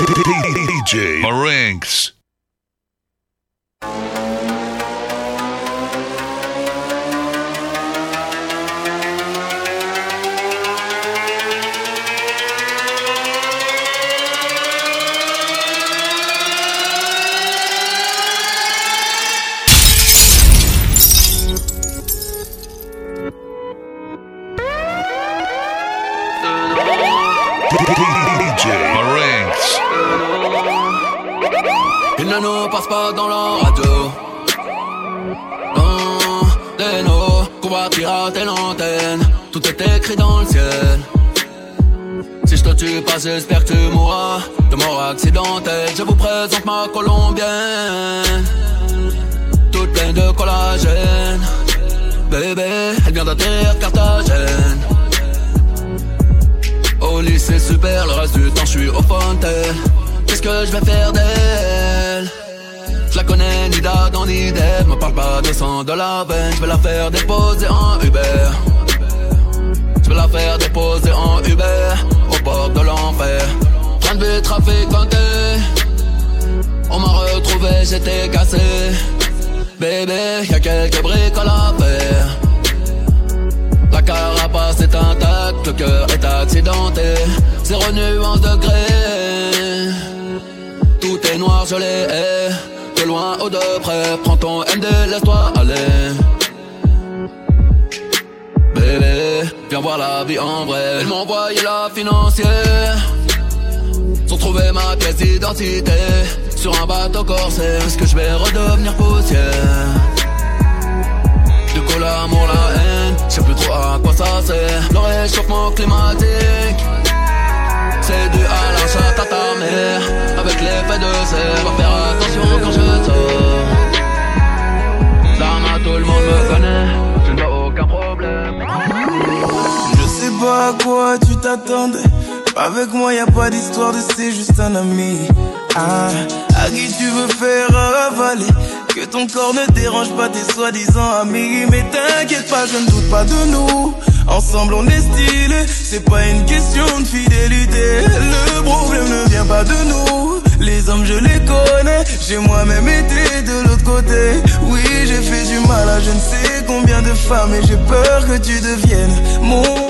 DJ Marinx. Tout est écrit dans le ciel. Si je te tue pas, j'espère que tu mourras de mort accidentelle. Je vous présente ma colombienne. Toute pleine de collagène. Bébé, elle vient d'atterrir Carthagène. Au lycée super, le reste du temps je suis au fontaine. Qu'est-ce que je vais faire d'elle? Je la connais ni d'Adam ni d'Ève Me parle pas de sang de la veine Je vais la faire déposer en Uber la faire en Uber Au bord de l'enfer Train de vie trafiquanté On m'a retrouvé, j'étais cassé Bébé, y'a quelques briques à la la carapace est intacte, le cœur est accidenté. Zéro nuance de gré. Tout est noir, je l'ai. De loin ou de près, prends ton MD, laisse-toi aller. Viens voir la vie en vrai. Elle m'a envoyé la financière. Sans trouver ma pièce d'identité. Sur un bateau corsaire, est-ce que je vais redevenir poussière? Du coup l'amour, la haine, je sais plus trop à quoi ça sert Le réchauffement climatique C'est dû à la chatte à ta mère Avec l'effet de serre, va faire attention quand je sors Dame, tout le monde me connaît, pas à quoi tu t'attendais. Avec moi, y a pas d'histoire de c'est juste un ami. Ah, à qui tu veux faire avaler? Que ton corps ne dérange pas tes soi-disant amis. Mais t'inquiète pas, je ne doute pas de nous. Ensemble, on est stylé. C'est pas une question de fidélité. Le problème ne vient pas de nous. Les hommes, je les connais. J'ai moi-même été de l'autre côté. Oui, j'ai fait du mal à je ne sais combien de femmes. Et j'ai peur que tu deviennes mon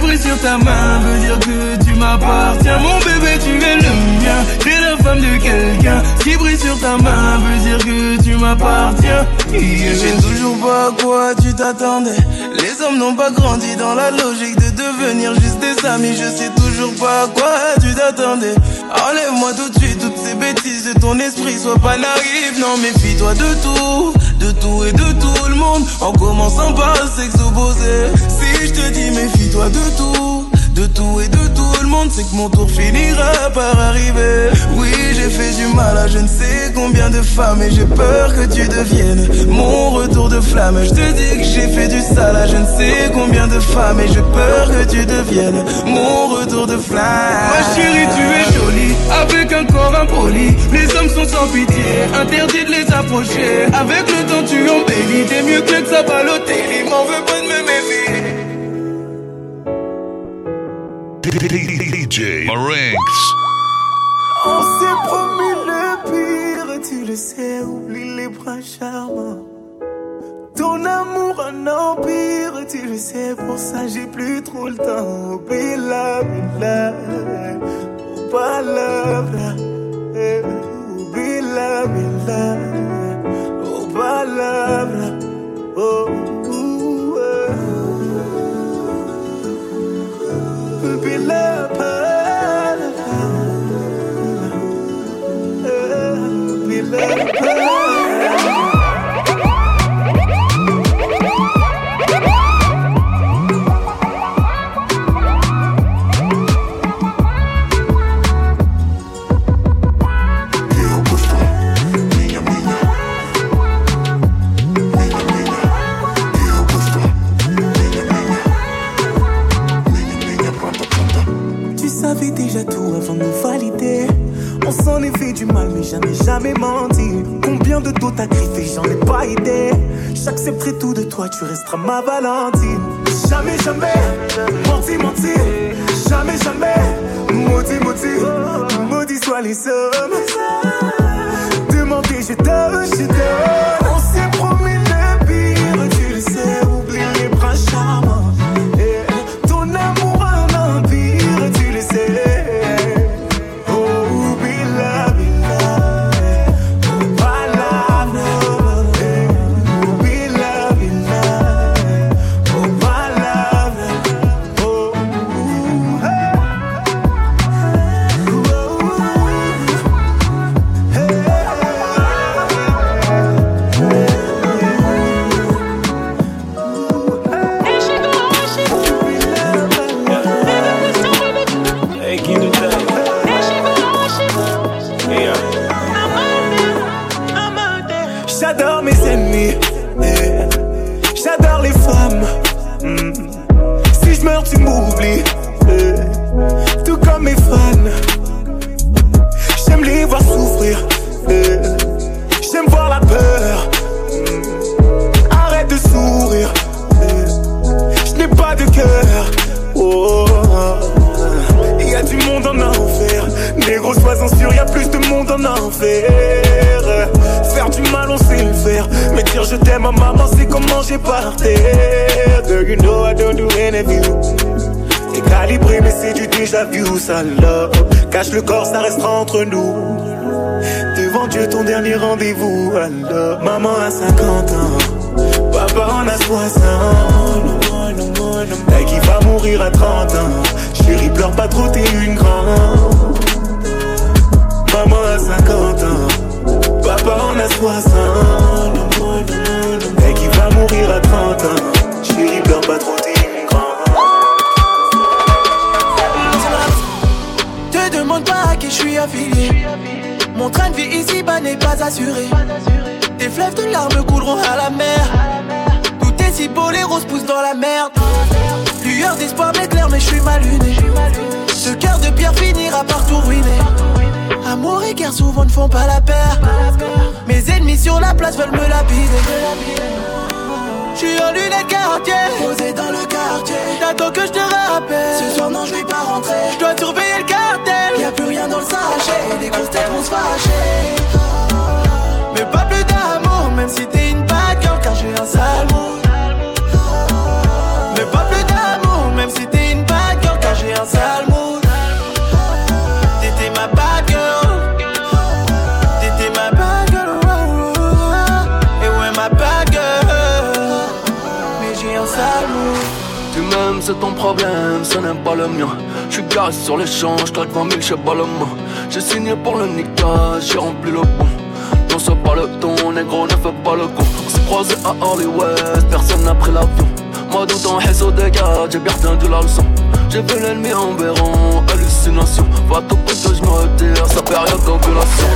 Brille sur ta main veut dire que tu m'appartiens. Mon bébé, tu es le mien. T'es la femme de quelqu'un. Brille sur ta main veut dire que tu m'appartiens. Je sais toujours pas à quoi tu t'attendais. Les hommes n'ont pas grandi dans la logique de devenir juste des amis. Je sais toujours pas à quoi tu t'attendais. Enlève-moi tout de suite ces bêtises de ton esprit. Sois pas naïf, non, méfie-toi de tout. De tout et de tout le monde. En commençant par opposé. Si je te dis méfie-toi de tout. De tout et de tout le monde, c'est que mon tour finira par arriver. Oui, j'ai fait du mal à je ne sais combien de femmes et j'ai peur que tu deviennes mon retour de flamme. Je te dis que j'ai fait du sale à je ne sais combien de femmes et j'ai peur que tu deviennes mon retour de flamme. Ma chérie, tu es jolie avec un corps impoli. Les hommes sont sans pitié, interdit de les approcher. Avec le temps, tu embellis. T'es mieux que ça Balotelli. M'en veux pas de me méfier. DJ Marinx. On s'est promis le pire, tu le sais, oublie les bras charmants. Ton amour un empire, tu le sais, pour ça j'ai plus trop le temps. Bila, bila, oh palabra, eh, oh, oh. love. Ma Valentine. A 60. Et qui va mourir à 30 ans. Chérie, pleure pas trop, t'es grande. Te demande pas à qui je suis affilié. Mon train de vie ici-bas n'est pas assuré. Des fleuves de larmes couleront à la mer. Tout est si beau, les roses poussent dans la merde. Lueur d'espoir m'éclaire, mais je suis mal luné. Ce cœur de pierre finira par tout ruiner. Amour et guerre souvent ne font pas la paire. Mes ennemis sur la place veulent me lapider. Je suis en lunettes quartier, posé dans le quartier. T'attends que je te rappelle. Ce soir, non, je vais pas rentrer. Je dois surveiller le cartel. Y a plus rien dans le sachet. Les grosses têtes vont se fâcher. Mais pas plus d'amour, même si t'es une girl, car j'ai un sale mood. N'est pas le. J'suis garé sur les champs, j'claque 20 000 chez Balmain. J'ai signé pour le niquage, j'ai rempli le bon. Non, c'est pas le ton, négro, ne fais pas le con. On s'est croisé à Hollywood, personne n'a pris l'avion. Moi, tout en haisse au dégât, j'ai bien retenu la leçon. J'ai vu l'ennemi en béron, hallucination. Va tout prix que je me retire, sa période d'ovulation.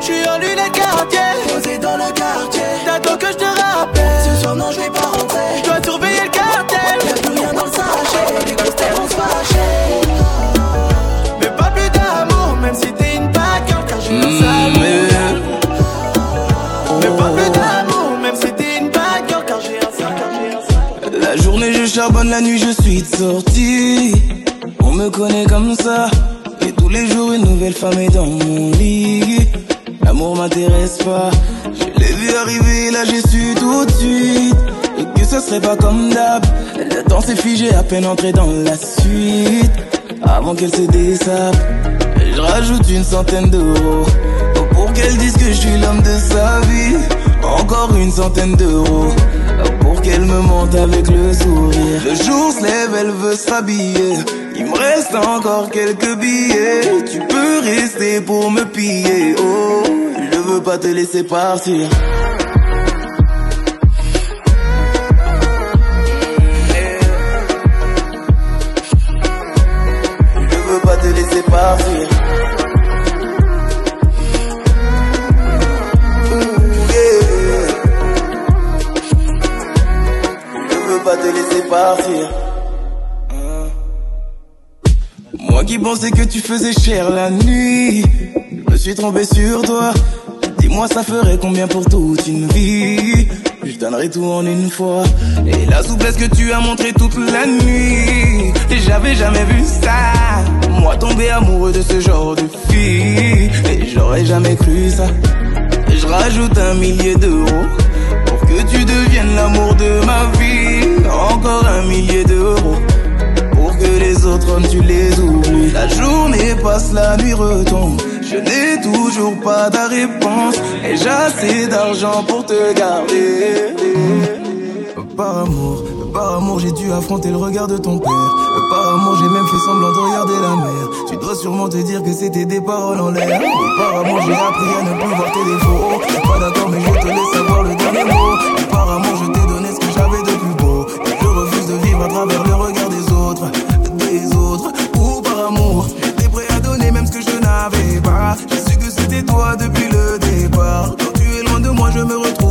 J'suis en lunettes quartier, posé dans le quartier. T'attends que je te rappelle. Ce soir, non, je vais pas charbonne, la nuit je suis de sortie. On me connaît comme ça. Et tous les jours une nouvelle femme est dans mon lit. L'amour m'intéresse pas. Je l'ai vu arriver, là j'ai su tout de suite. Et que ce serait pas comme d'hab. Le temps s'est figé à peine entré dans la suite. Avant qu'elle se dessape, je rajoute une centaine d'euros. Pour qu'elle dise que je suis l'homme de sa vie. Encore une centaine d'euros. Pour qu'elle me monte avec le sourire. Le jour se lève, elle veut s'habiller. Il me reste encore quelques billets. Tu peux rester pour me piller. Oh, je veux pas te laisser partir. Hein. Moi qui pensais que tu faisais cher la nuit. suis trompé sur toi. Dis-moi, ça ferait combien pour toute une vie? Je donnerai tout en une fois. Et la souplesse que tu as montré toute la nuit, j'avais jamais vu ça. Moi, tomber amoureux de ce genre de fille, et j'aurais jamais cru ça. Je rajoute un millier d'euros pour que tu deviennes l'amour de ma vie. Encore un millier d'euros pour que les autres hommes tu les oublies. La journée passe, la nuit retombe. Je n'ai toujours pas ta réponse et j'ai assez d'argent pour te garder. Par amour, par amour, j'ai dû affronter le regard de ton père. Par amour, j'ai même fait semblant de regarder la mer. Tu dois sûrement te dire que c'était des paroles en l'air. par amour, j'ai appris à ne plus voir tes défauts. Pas d'accord, mais je te laisse savoir le dernier mot. par amour, je t'ai travers le regard des autres, des autres. Ou par amour, j'étais prêt à donner même ce que je n'avais pas. J'ai su que c'était toi depuis le départ. Quand tu es loin de moi, je me retrouve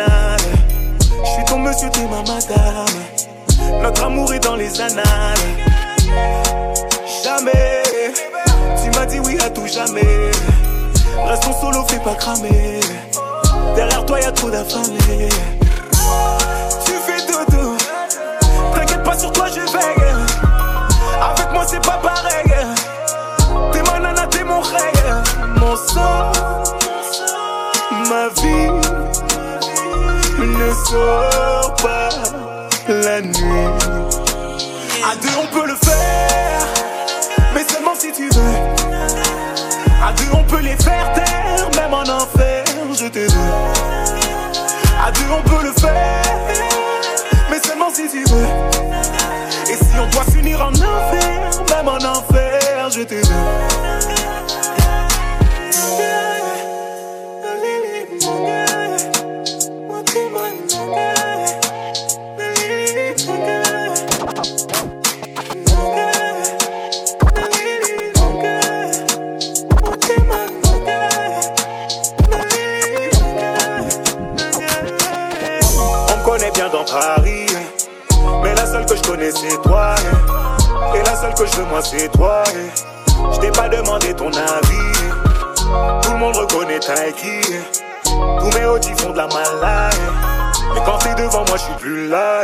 a rien de banal. Je suis ton monsieur, t'es ma madame. Notre amour est dans les annales. Jamais, tu m'as dit oui à tout jamais. Restons solo, fais pas cramer. Derrière toi, y a trop d'affamés. Ne sort pas. À deux, on peut le faire, mais seulement si tu veux. À deux, on peut les faire taire, même en enfer, je te veux. À deux, on peut le faire, mais seulement si tu veux. Et si on doit s'unir en enfer, même en enfer, je te veux. C'est toi. Et la seule que je veux moi c'est toi. Je t'ai pas demandé ton avis. Tout le monde reconnaît Taiki. Tous mes hôtes font de la malade. Mais quand t'es devant moi, je suis plus là.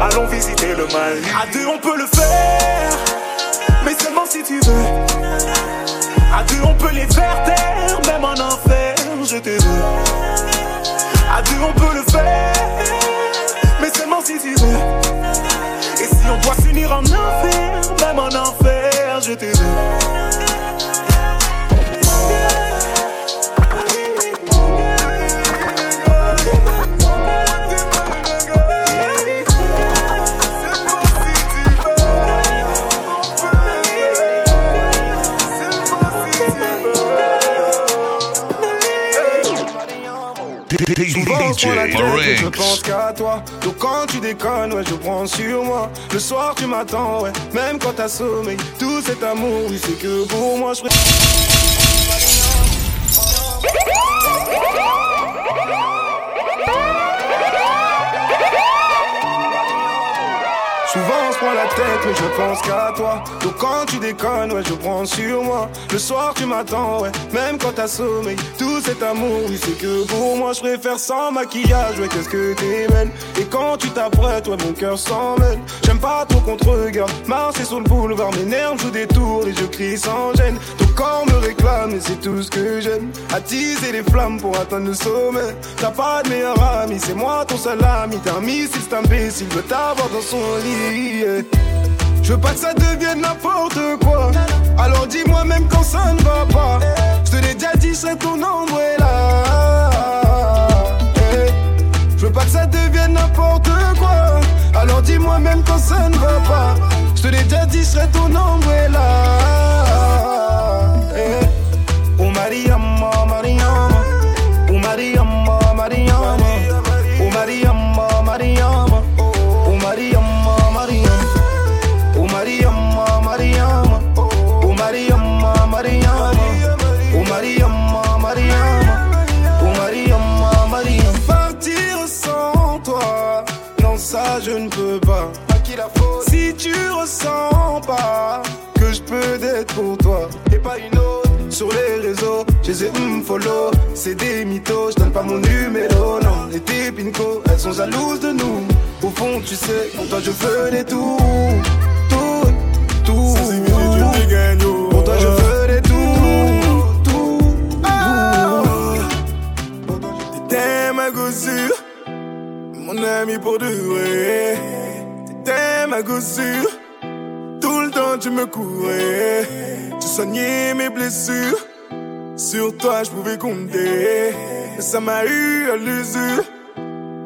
Allons visiter le Mali. À deux, on peut le faire. Mais seulement si tu veux. À deux, on peut les faire taire. Même en enfer, je te veux. À deux, on peut le faire. Mais seulement si tu veux. On doit s'unir en enfer, même en enfer, je te Souvent, la tête et je pense qu'à toi. Donc quand tu déconnes, ouais, je prends sur moi. Le soir, tu m'attends, ouais. Même quand t'as sommeil. Tout cet amour, oui, c'est que pour moi, je ferais- Souvent on se prend la tête mais je pense qu'à toi. Donc quand tu déconnes ouais je prends sur moi. Le soir tu m'attends ouais. Même quand t'as sommeil Tout cet amour oui c'est que pour moi. Je préfère sans maquillage ouais qu'est-ce que t'es belle Et quand tu t'apprêtes ouais mon cœur s'en mêle. J'aime pas trop qu'on te regarde. Marcher sur le boulevard, mes nerfs jouent des tours et je crie sans gêne. Corps me réclame et c'est tout ce que j'aime. Attiser les flammes pour atteindre le sommet. T'as pas de meilleur ami, c'est moi ton seul ami. T'es un missile, c'est veut t'avoir dans son lit. Je veux pas que ça devienne n'importe quoi. Alors dis-moi même quand ça ne va pas. Je te l'ai déjà dit, serai ton là. Eh. Je veux pas que ça devienne n'importe quoi. Alors dis-moi même quand ça ne va pas. Je te l'ai déjà dit, ton là. I'm follow, c'est des mythos, je donne pas mon numéro, non. Et tes pinko, elles sont jalouses de nous. Au fond, tu sais, pour toi je ferai tout, tout, tout. Pour toi je ferai tout, tout. Ah. T'étais ma gossure, mon ami pour de vrai. T'étais ma gossure, tout le temps tu me courais. Tu soignais mes blessures, sur toi je pouvais compter. Mais ça m'a eu à l'usure,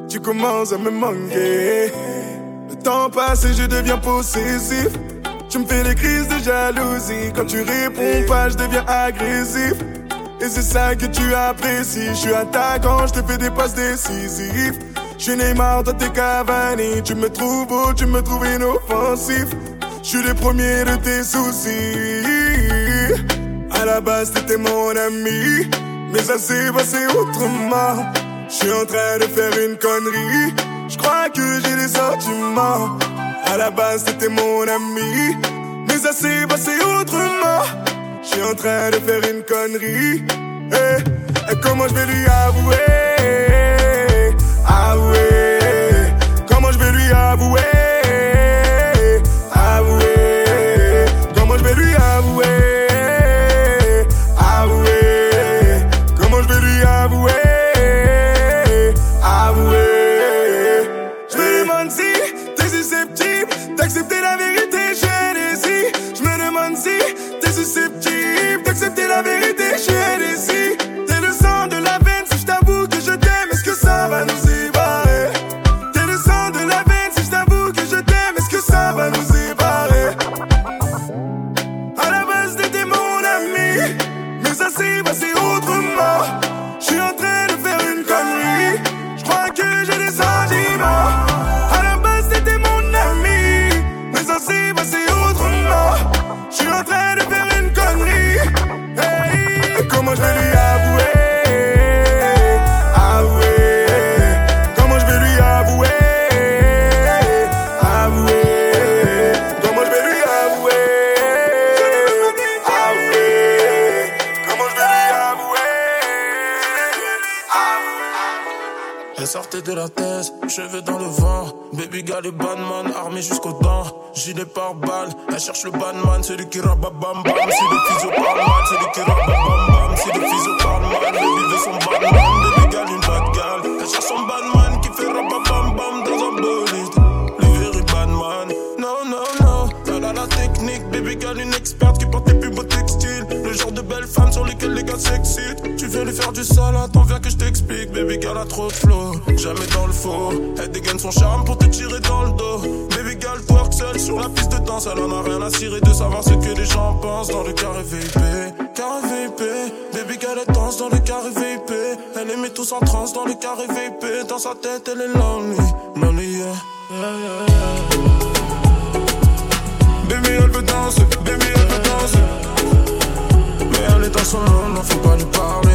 tu commences à me manquer. Le temps passe et je deviens possessif. Tu me fais des crises de jalousie. Quand tu réponds pas, je deviens agressif. Et c'est ça que tu apprécies. Je suis attaquant, je te fais des passes décisives. Je suis Neymar, toi t'es Cavani. Tu me trouves beau, tu me trouves inoffensif. Je suis le premier de tes soucis. À la base, t'étais mon ami. Mais ça s'est passé autrement. Je suis en train de faire une connerie. Je crois que j'ai des sentiments. À la base, t'étais mon ami. Mais ça s'est passé autrement. Je suis en train de faire une connerie. Eh, Et comment je vais lui avouer? Avouer. Comment je vais lui? Avouer? Gilet par balle, elle cherche le banman, celui qui rabat bam bam. Si le physio parle mal, celui qui rabat bam bam. Si le physio parle mal, baby veut son banman. Baby gal, une bad gal. Elle cherche son banman qui fait rabat bam bam dans un bolide. Le very banman, non, non, non. Elle a la technique, baby gal, une experte qui porte les plus beaux textiles. Le genre de belle femme sur lesquelles les gars s'excitent. Tu veux lui faire du sale, attends, viens que je t'explique. Baby girl a trop de flow, jamais dans le faux. Elle dégaine son charme pour te tirer dans le dos. Baby girl twerk seule sur la piste de danse. Elle en a rien à cirer de savoir ce que les gens pensent dans le carré VIP. Carré VIP, baby girl elle danse dans le carré VIP. Elle les met tous en transe dans le carré VIP. Dans sa tête, elle est lonely, lonely, yeah. Baby elle veut danser, baby elle veut danser. Mais elle est dans son monde, faut pas lui parler,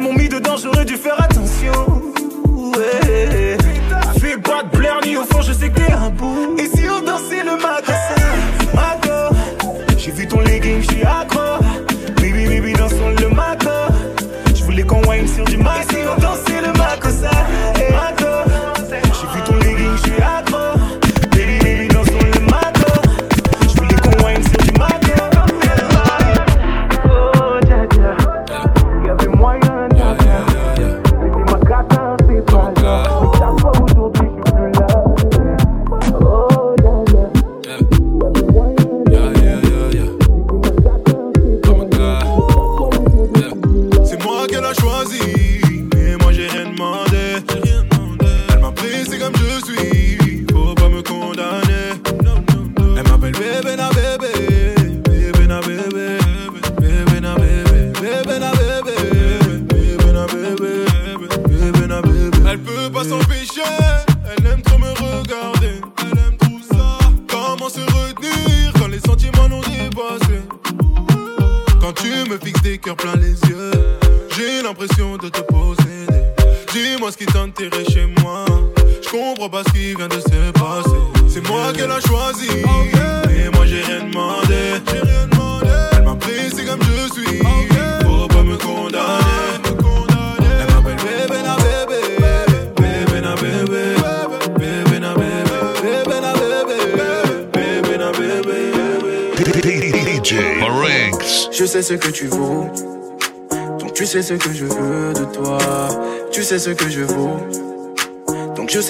Elles m'ont mis dedans, j'aurais dû faire attention.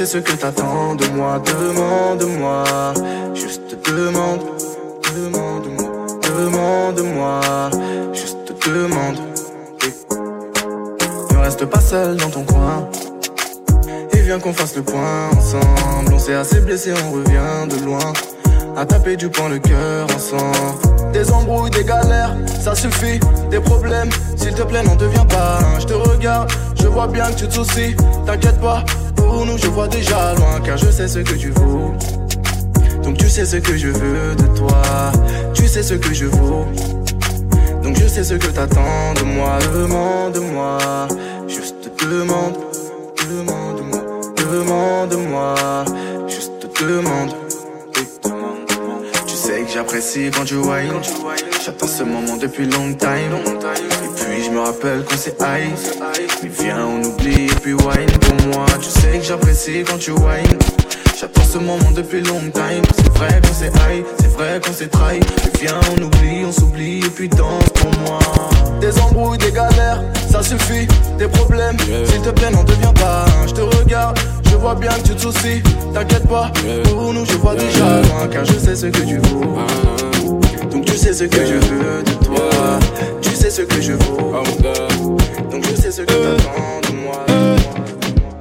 sais ce que t'attends de moi, demande-moi. Juste demande, demande-moi, demande-moi. Juste demande. Ne reste pas seul dans ton coin. Et viens qu'on fasse le point ensemble. On s'est assez blessé, on revient de loin. À taper du poing le cœur ensemble. Des embrouilles, des galères, ça suffit. Des problèmes, s'il te plaît, n'en deviens vois bien que tu te soucies. T'inquiète pas, pour nous, je vois déjà loin, car je sais ce que tu vaux. Donc tu sais ce que je veux de toi, tu sais ce que je vaux. Donc je sais ce que t'attends de moi, demande-moi, juste demande, demande-moi, demande-moi, juste demande. Tu sais que j'apprécie quand tu vois. J'attends ce moment depuis longtemps Et puis je me rappelle quand c'est high. Mais viens on oublie et puis wine Pour moi tu sais que j'apprécie quand tu wine J'attends ce moment depuis longtemps C'est vrai qu'on c'est high, c'est vrai qu'on c'est trahi Mais viens on oublie, on s'oublie et puis danse pour moi. Des embrouilles, des galères, ça suffit, des problèmes S'il te plaît n'en deviens pas. Je te regarde je vois bien que tu te soucies, t'inquiète pas, pour nous je vois déjà loin car je sais ce que tu vaux. Ah. Tu sais ce que je veux de toi. Tu sais ce que je vaux. Donc je sais ce que t'attends de moi.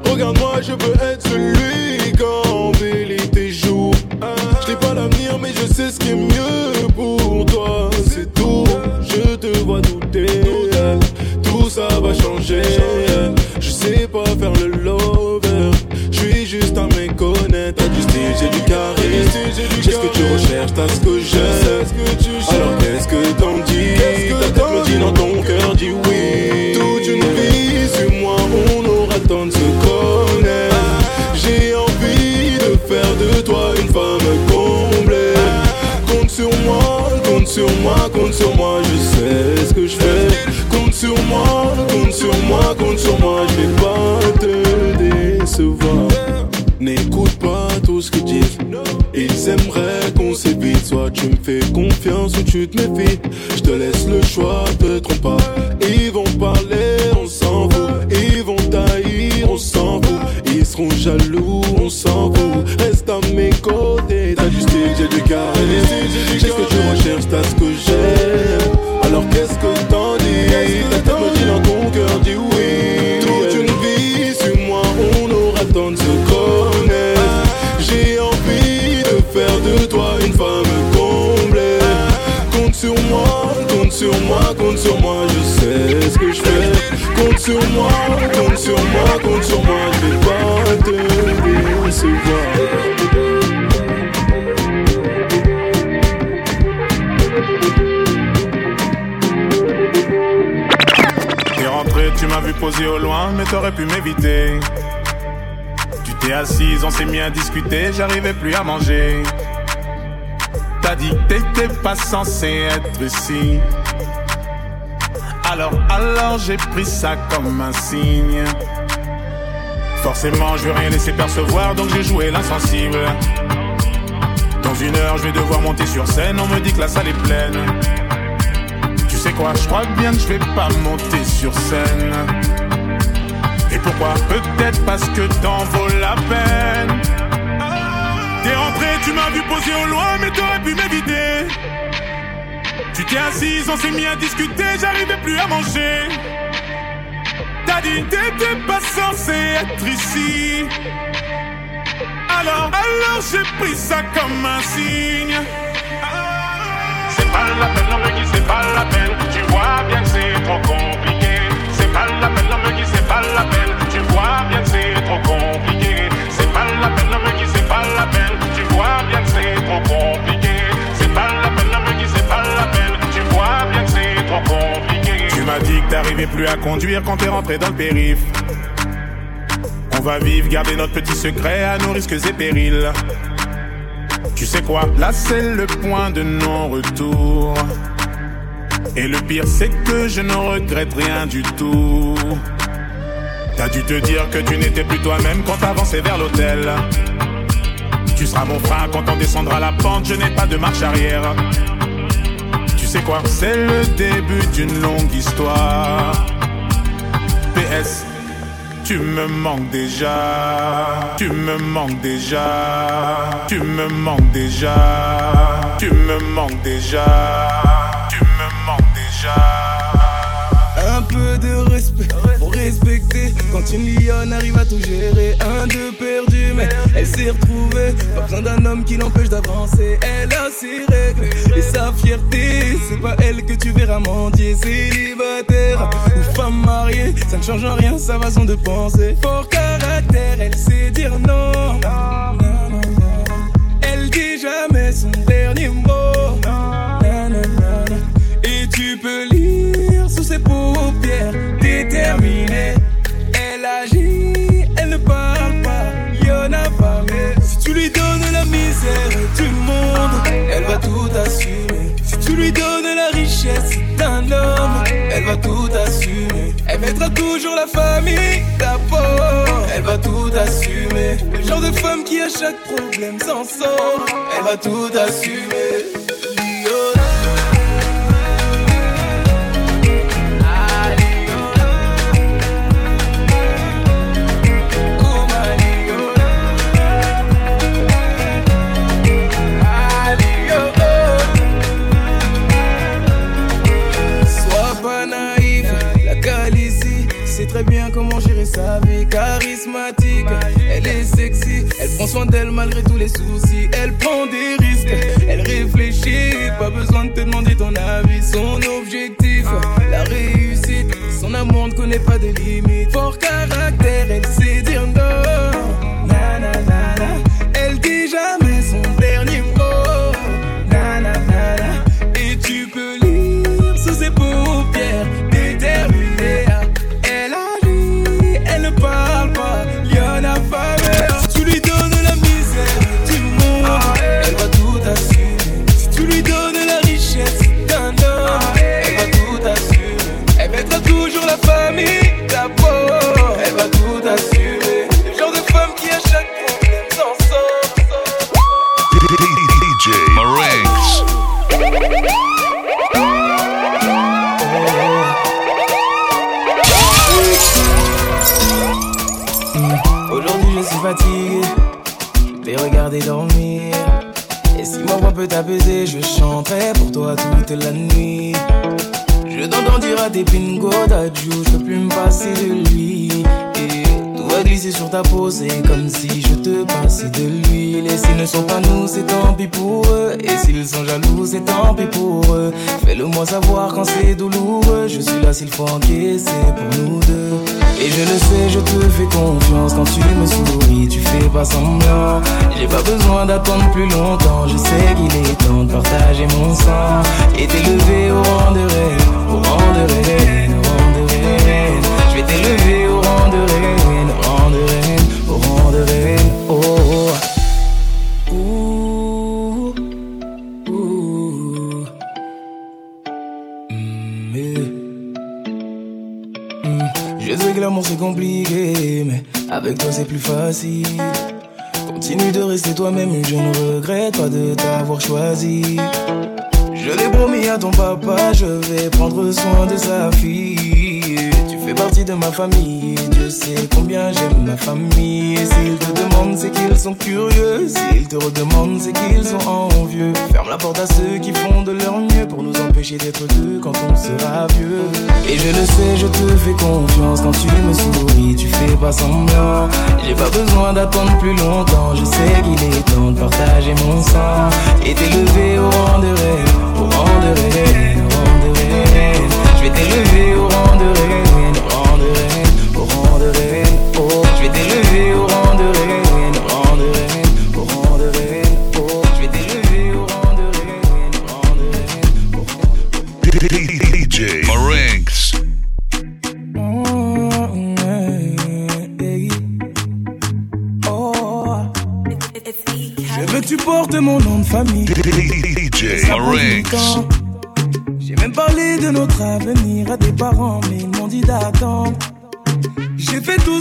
Regarde-moi, je veux être celui qu'en vérité joue. Je n'ai pas l'avenir, mais je sais ce qui est mieux pour toi. C'est tout, je te vois douter. Tout ça va changer. Je sais pas faire le lover. Je suis juste à méconnaître. T'as du style, j'ai du charisme. J'ai ce que tu recherches, t'as ce que j'aime. Alors qu'est-ce que t'en dis Ta tête me dit dans ton cœur, dis oui. Toute une vie sur moi, on aura le temps de se connaître. J'ai envie de faire de toi une femme comblée. Compte sur moi, compte sur moi, compte sur moi, je sais ce que je fais. Compte sur moi, compte sur moi, compte sur moi, je vais pas te décevoir. N'écoute pas tout ce qu'ils disent. Ils aimeraient qu'on s'évite. Soit tu me fais confiance ou tu te méfies. Je te laisse le choix, te trompe pas. Ils vont parler, on s'en fout. Ils vont taillir, on s'en fout. Ils seront jaloux, on s'en fout. Reste à mes côtés. T'as du style, j'ai du charisme. J'ai ce que tu recherches, t'as ce que j'aime. Compte sur moi, je sais ce que je fais. Compte sur moi, compte sur moi, compte sur moi, je vais pas te décevoir. Tu m'as vu poser au loin, mais t'aurais pu m'éviter. Tu t'es assise, on s'est mis à discuter, j'arrivais plus à manger. T'as dit que t'étais pas censé être ici. Alors, alors j'ai pris ça comme un signe. Forcément, je vais rien laisser percevoir, donc j'ai joué l'insensible. Dans une heure, je vais devoir monter sur scène, on me dit que la salle est pleine. Tu sais quoi, je crois bien que je vais pas monter sur scène. Et pourquoi? Peut-être parce que t'en vaut la peine. T'es rentré, tu m'as vu poser au loin, mais t'aurais pu m'éviter. Tu t'es assise, on s'est mis à discuter, j'arrivais plus à manger. T'as dit t'étais pas censé être ici. Alors, alors j'ai pris ça comme un signe. C'est pas la peine, on me dit c'est pas la peine. Tu vois bien que c'est trop compliqué. C'est pas la peine, on me c'est pas la peine. Tu vois bien que c'est trop compliqué. C'est pas la peine, on me c'est pas la peine. Tu vois bien que c'est trop compliqué. M'as dit que t'arrivais plus à conduire quand t'es rentré dans le périph'. On va vivre, garder notre petit secret à nos risques et périls. Tu sais quoi, là c'est le point de non-retour. Et le pire c'est que je ne regrette rien du tout. T'as dû te dire que tu n'étais plus toi-même quand t'avançais vers l'hôtel. Tu seras mon frein quand on descendra la pente, je n'ai pas de marche arrière. Sais quoi, c'est le début d'une longue histoire. PS, tu me manques déjà, tu me manques déjà, tu me manques déjà, tu me manques déjà, tu me manques déjà. Un peu de respect Quand une lionne arrive à tout gérer Un de perdu mais elle s'est retrouvée. Pas besoin d'un homme qui l'empêche d'avancer Elle a ses règles et sa fierté C'est pas elle que tu verras mendier Célibataire ou femme mariée. Ça ne change en rien sa façon de penser. Fort caractère, elle sait dire non. Elle dit jamais son dernier mot. Et tu peux lire ses paupières Déterminée Elle agit, elle ne parle pas Y'en a pas mais Si tu lui donnes la misère du monde Elle va tout assumer. Si tu lui donnes la richesse d'un homme Elle va tout assumer. Elle mettra toujours la famille d'abord Elle va tout assumer. Le genre de femme qui à chaque problème s'en sort Elle va tout assumer dirait bien comment gérer sa vie. Charismatique, elle est sexy. Elle prend soin d'elle malgré tous les soucis. Elle prend des risques, elle réfléchit. Pas besoin de te demander ton avis. Son objectif, la réussite. Son amour ne connaît pas de limites. Fort caractère, elle sait dire non. Na, na, la nuit. Je t'entends dire à tes pingos d'adjou, je peux plus me passer de lui. Et tout va glisser sur ta peau, c'est comme si je te passais de l'huile. Et s'ils ne sont pas nous, c'est tant pis pour eux. Et s'ils sont jaloux, c'est tant pis pour eux. Fais-le moi savoir quand c'est douloureux. Je suis là s'il faut encaisser pour nous deux. Et je le sais, je te fais confiance. Quand tu me souris, tu fais pas semblant. J'ai pas besoin d'attendre plus longtemps, je sais qu'il est temps de partager mon sang. Et t'élever au plus facile. Continue de rester toi-même, je ne regrette pas de t'avoir choisi. Je l'ai promis à ton papa, je vais prendre soin de sa fille. Fais partie de ma famille, Dieu sait combien j'aime ma famille. S'ils te demandent, c'est qu'ils sont curieux. S'ils te redemandent, c'est qu'ils sont envieux. Ferme la porte à ceux qui font de leur mieux pour nous empêcher d'être deux quand on sera vieux. Et je le sais, je te fais confiance quand tu me souris, tu fais pas semblant. J'ai pas besoin d'attendre plus longtemps, je sais qu'il est temps de partager mon sang et t'élever au rang de au rang de au rang de reine. Je vais t'élever au rang de reine, je vais t'élever au rang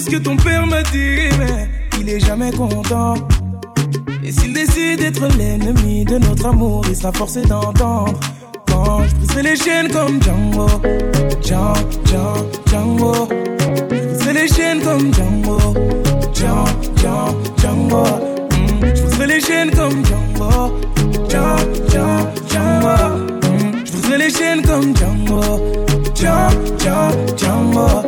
ce que ton père m'a dit, mais il est jamais content. Et s'il décide d'être l'ennemi de notre amour, il sera forcé d'entendre. Quand je briserai les chaînes comme Django, Django, Django, Django. Je les chaînes comme Django, Django, Django, Django. Mm, Je briserai les chaînes comme Django, Django, Django, Django. Mm, Je briserai les chaînes comme Django, Django, Django, Django.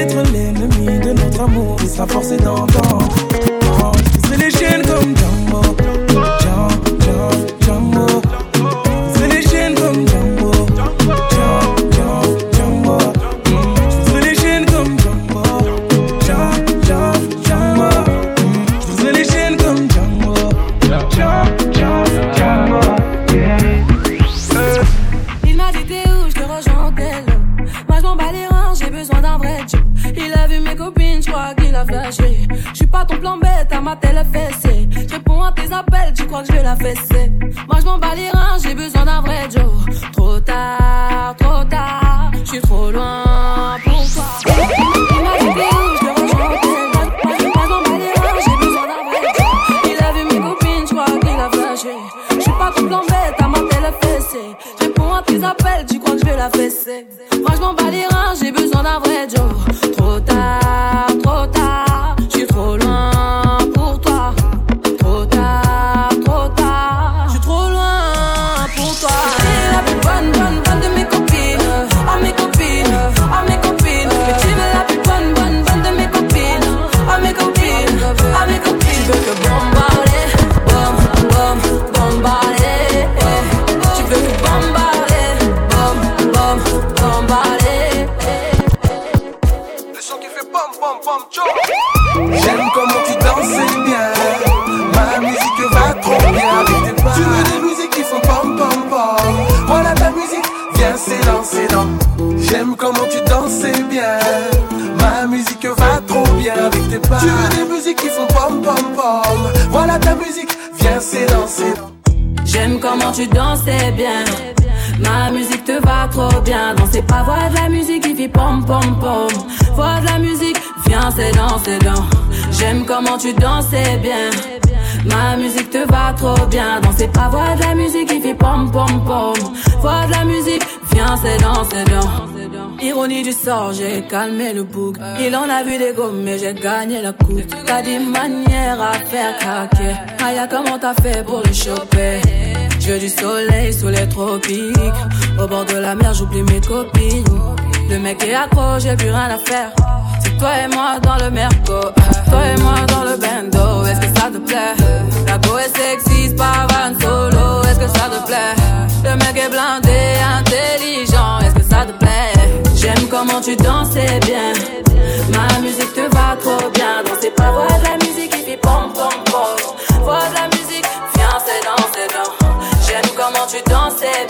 d'être l'ennemi de notre amour Il sera forcé d'entendre C'est les chaînes comme Django pom. Voix de la musique, viens, c'est dans, c'est dans. J'aime comment tu dansais bien. Ma musique te va trop bien. Danser pas, voix de la musique qui fait pom pom pom. Voix de la musique, viens, c'est dans, c'est dans. Ironie du sort, j'ai calmé le bouc. Il en a vu des gommes, mais j'ai gagné la coupe. T'as des manières à faire craquer. Aya, comment t'as fait pour le choper? Je veux du soleil sous les tropiques. Au bord de la mer, j'oublie mes copines. Le mec est accro, j'ai plus rien à faire. C'est toi et moi dans le merco. Toi et moi dans le bendo. Est-ce que ça te plaît? La go est sexy, pas van solo. Est-ce que ça te plaît? Le mec est blindé, intelligent. Est-ce que ça te plaît? J'aime comment tu dansais bien. Ma musique te va trop bien. Danser pas, voix de la musique qui fait pom pom pom. Voix de la musique, viens, c'est dans, c'est dans. J'aime comment tu dansais bien.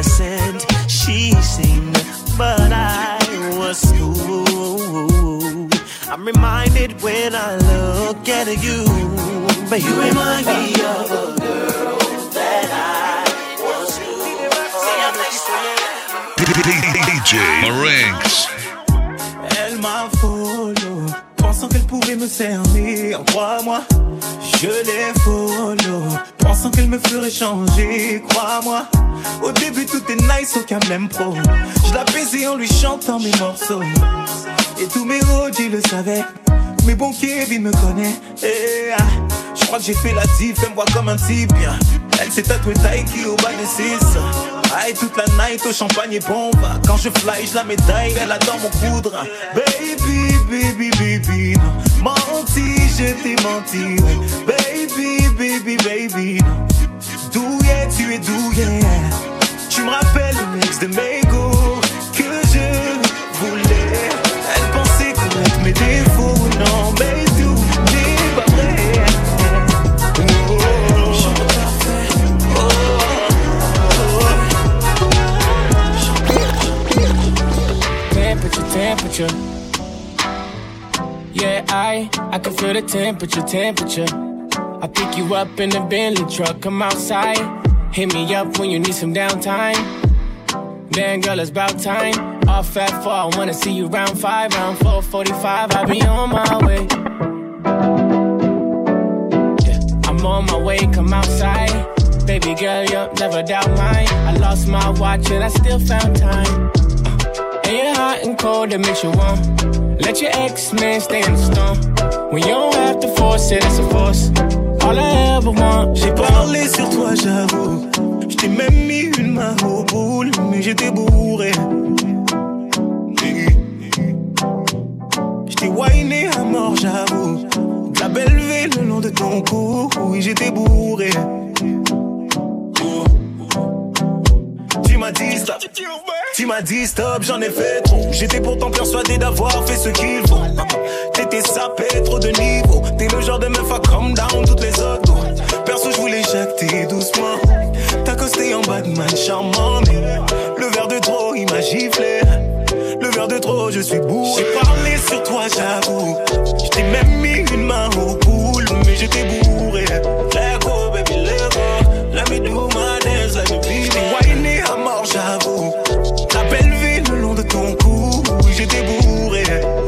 Innocent she seemed, but I was fooled. I'm reminded when I look at you, but you remind me of a girl that I once knew. DJ Marinx. Elle m'a follow, pensant qu'elle pouvait me cerner. Crois-moi, je l'ai follow, pensant qu'elle me ferait changer. Crois-moi, au début tout est nice, aucun blême pro. Je la baisais en lui chantant mes morceaux. Et tous mes rodis le savaient. Mais bon, Kevin me connaît. Et, ah, je crois que j'ai fait la diff, elle me voit comme un type. Elle s'est tatouée Taiki au bas de 6 Aïe, toute la night au champagne et bombe. Quand je fly, je la médaille, elle adore mon coudre. Baby, baby, baby, non. Menti, je t'ai menti. ouais. Baby, baby, baby, non. Douillet, tu es douillet. Tu me rappelles le mix de Mego que je voulais. Elle pensait connaître mes défauts, non, mais tout n'est pas vrai. Temperature, temperature. Yeah, I I can feel the temperature, temperature. I pick you up in the Bentley truck, come outside. Hit me up when you need some downtime. Damn, girl, it's about time. Off at four, I wanna see you round five, round four forty-five. I'll be on my way. Yeah, I'm on my way, come outside. Baby girl, you'll never doubt mine. I lost my watch and I still found time. Uh, and you're hot and cold, that makes you warm. Let your ex-man stay in the storm. When you don't have to force it, it's a force. All I ever want, J'ai parlé sur toi, j'avoue. Je t'ai même mis une mains au boule, mais j'étais bourré. J't'ai whiné à mort, j'avoue. De la belle ville le long de ton cou, oui, j'étais bourré. Tu m'as dit stop, j'en ai fait trop. J'étais pourtant persuadé d'avoir fait ce qu'il faut. T'étais sapé, trop de niveau. T'es le genre de meuf à come down toutes les autres. Perso, je voulais jacter doucement. T'as costé en Batman charmant, le verre de trop, il m'a giflé. Le verre de trop, je suis bourré. J'ai parlé sur toi, j'avoue. J't'ai même mis une main au pool, mais j'étais bourré. Let go, baby, let go. Let me do my dance, let me j'étais bourré.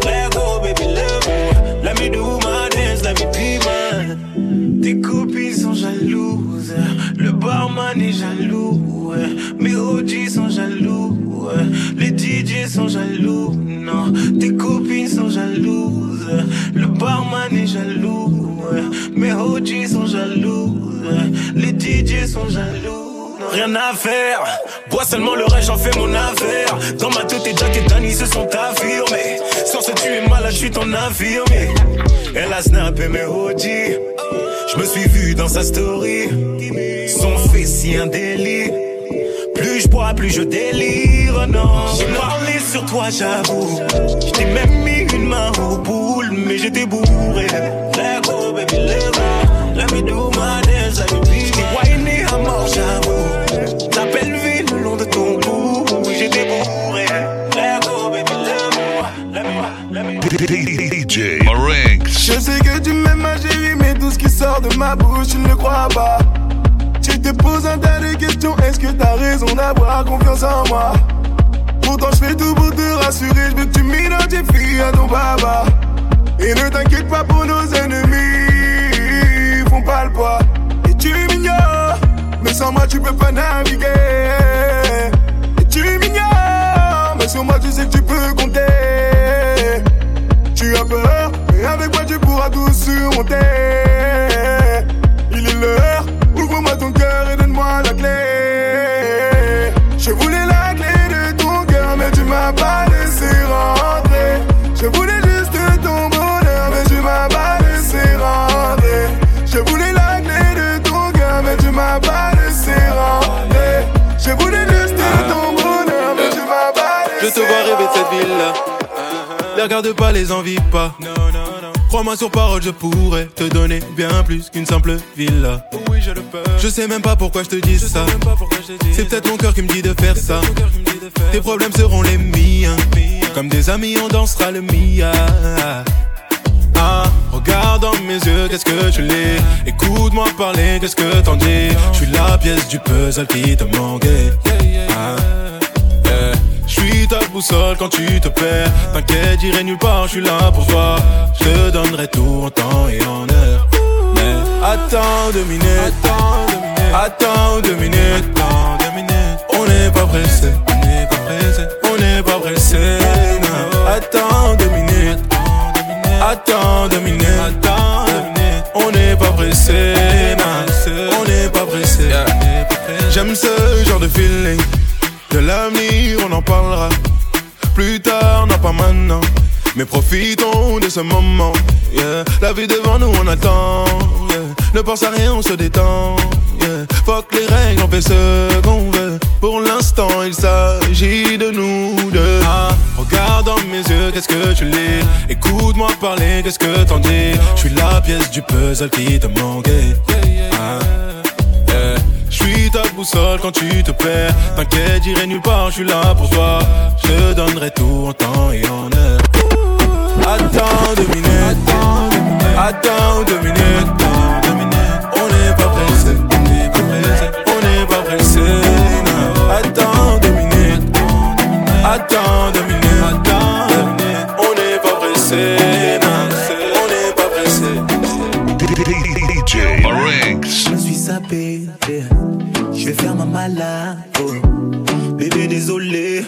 Let go, baby, let me do my dance, let me be. Tes copines sont jalouses, le barman est jaloux, mes OG sont jaloux, les DJ sont jaloux, non. Tes copines sont jalouses, le barman est jaloux, mes OG sont jaloux, les DJ sont jaloux. Rien à faire, bois seulement le reste, j'en fais mon affaire. Dans ma tête, et Jack et Danny se sont affirmés. Sans se tuer malade, je suis ton affirmé. Elle a snappé mes OG. Je me suis vu dans sa story. Son fessier un délit. Plus je bois, plus je délire, oh non. J'ai parlé sur toi, j'avoue. J't'ai même mis une main au boule, mais j'étais bourré. Let go, baby, let go. Let. Mort, j'avoue. La belle ville le long de ton cou, oui, j'étais bourré. DJ Marinx. Je sais que tu m'aimes ma chérie mais tout ce qui sort de ma bouche tu ne le crois pas. Tu te poses un tas de questions Est-ce que t'as raison d'avoir confiance en moi? Pourtant je fais tout pour te rassurer Je veux que tu m'identifies à ton papa. Et ne t'inquiète pas pour nos ennemis Ils font pas le poids. Et tu m'ignores Mais sans moi tu peux pas naviguer. Et tu m'ignores Mais sur moi tu sais que tu peux compter. Tu as peur, mais avec moi tu pourras tout surmonter. Il est l'heure, Les regarde pas, les envie pas. Crois-moi sur parole, je pourrais te donner bien plus qu'une simple villa. Oui, j'ai le peur. Je sais même pas pourquoi je te dis ça. C'est peut-être mon cœur qui me dit de faire ça. Tes problèmes seront les miens. Comme des amis, on dansera le Mia. Ah, regarde dans mes yeux, qu'est-ce que je l'ai. Écoute-moi parler, qu'est-ce que t'en dis? Je suis la pièce du puzzle qui te manquait. Ah. Je suis ta boussole quand tu te perds. T'inquiète, j'irai nulle part, je suis là pour toi. Je te donnerai tout en temps et en heure. Mais attends deux minutes. Attends deux minutes. On n'est pas pressé. On n'est pas pressé. On n'est pas pressé. non. Attends deux minutes. Attends deux minutes. On n'est pas pressé. On n'est pas pressé. J'aime ce genre de feeling. De l'avenir, on en parlera. Plus tard, non pas maintenant. Mais profitons de ce moment. La vie devant nous, on attend. Ne pense à rien, on se détend. Yeah. Fuck les règles, on fait ce qu'on veut. Pour l'instant, il s'agit de nous deux. Ah, regarde dans mes yeux, qu'est-ce que tu lis? Écoute-moi parler, qu'est-ce que t'en dis? Je suis la pièce du puzzle qui te manquait. Ah. Je suis ta boussole quand tu te perds. T'inquiète, j'irai nulle part, je suis là pour toi. Je donnerai tout en temps et en heure. Attends deux minutes. Attends deux minutes. On n'est pas pressé. On n'est pas pressé. On n'est pas pressé. non. Attends deux minutes. Attends deux minutes. On n'est pas pressé. On n'est pas pressé. DJ Marinx. Je suis sapé, yeah. Ma malade. oh. Bébé, désolé.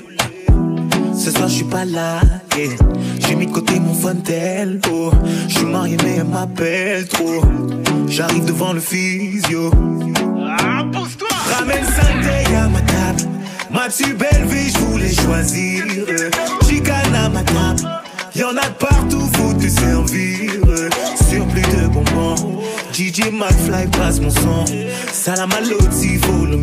Ce soir, je suis pas là. yeah. J'ai mis de côté mon fontel. Oh. Je suis marié, mais elle m'appelle trop. J'arrive devant le physio. Ramène Sunday à ma table. Mathieu Belleville, je voulais choisir. Chicana ma table. Y'en a de partout, faut te servir. Sur plus de bonbons. DJ McFly passe mon son. Salam l'autre, follow.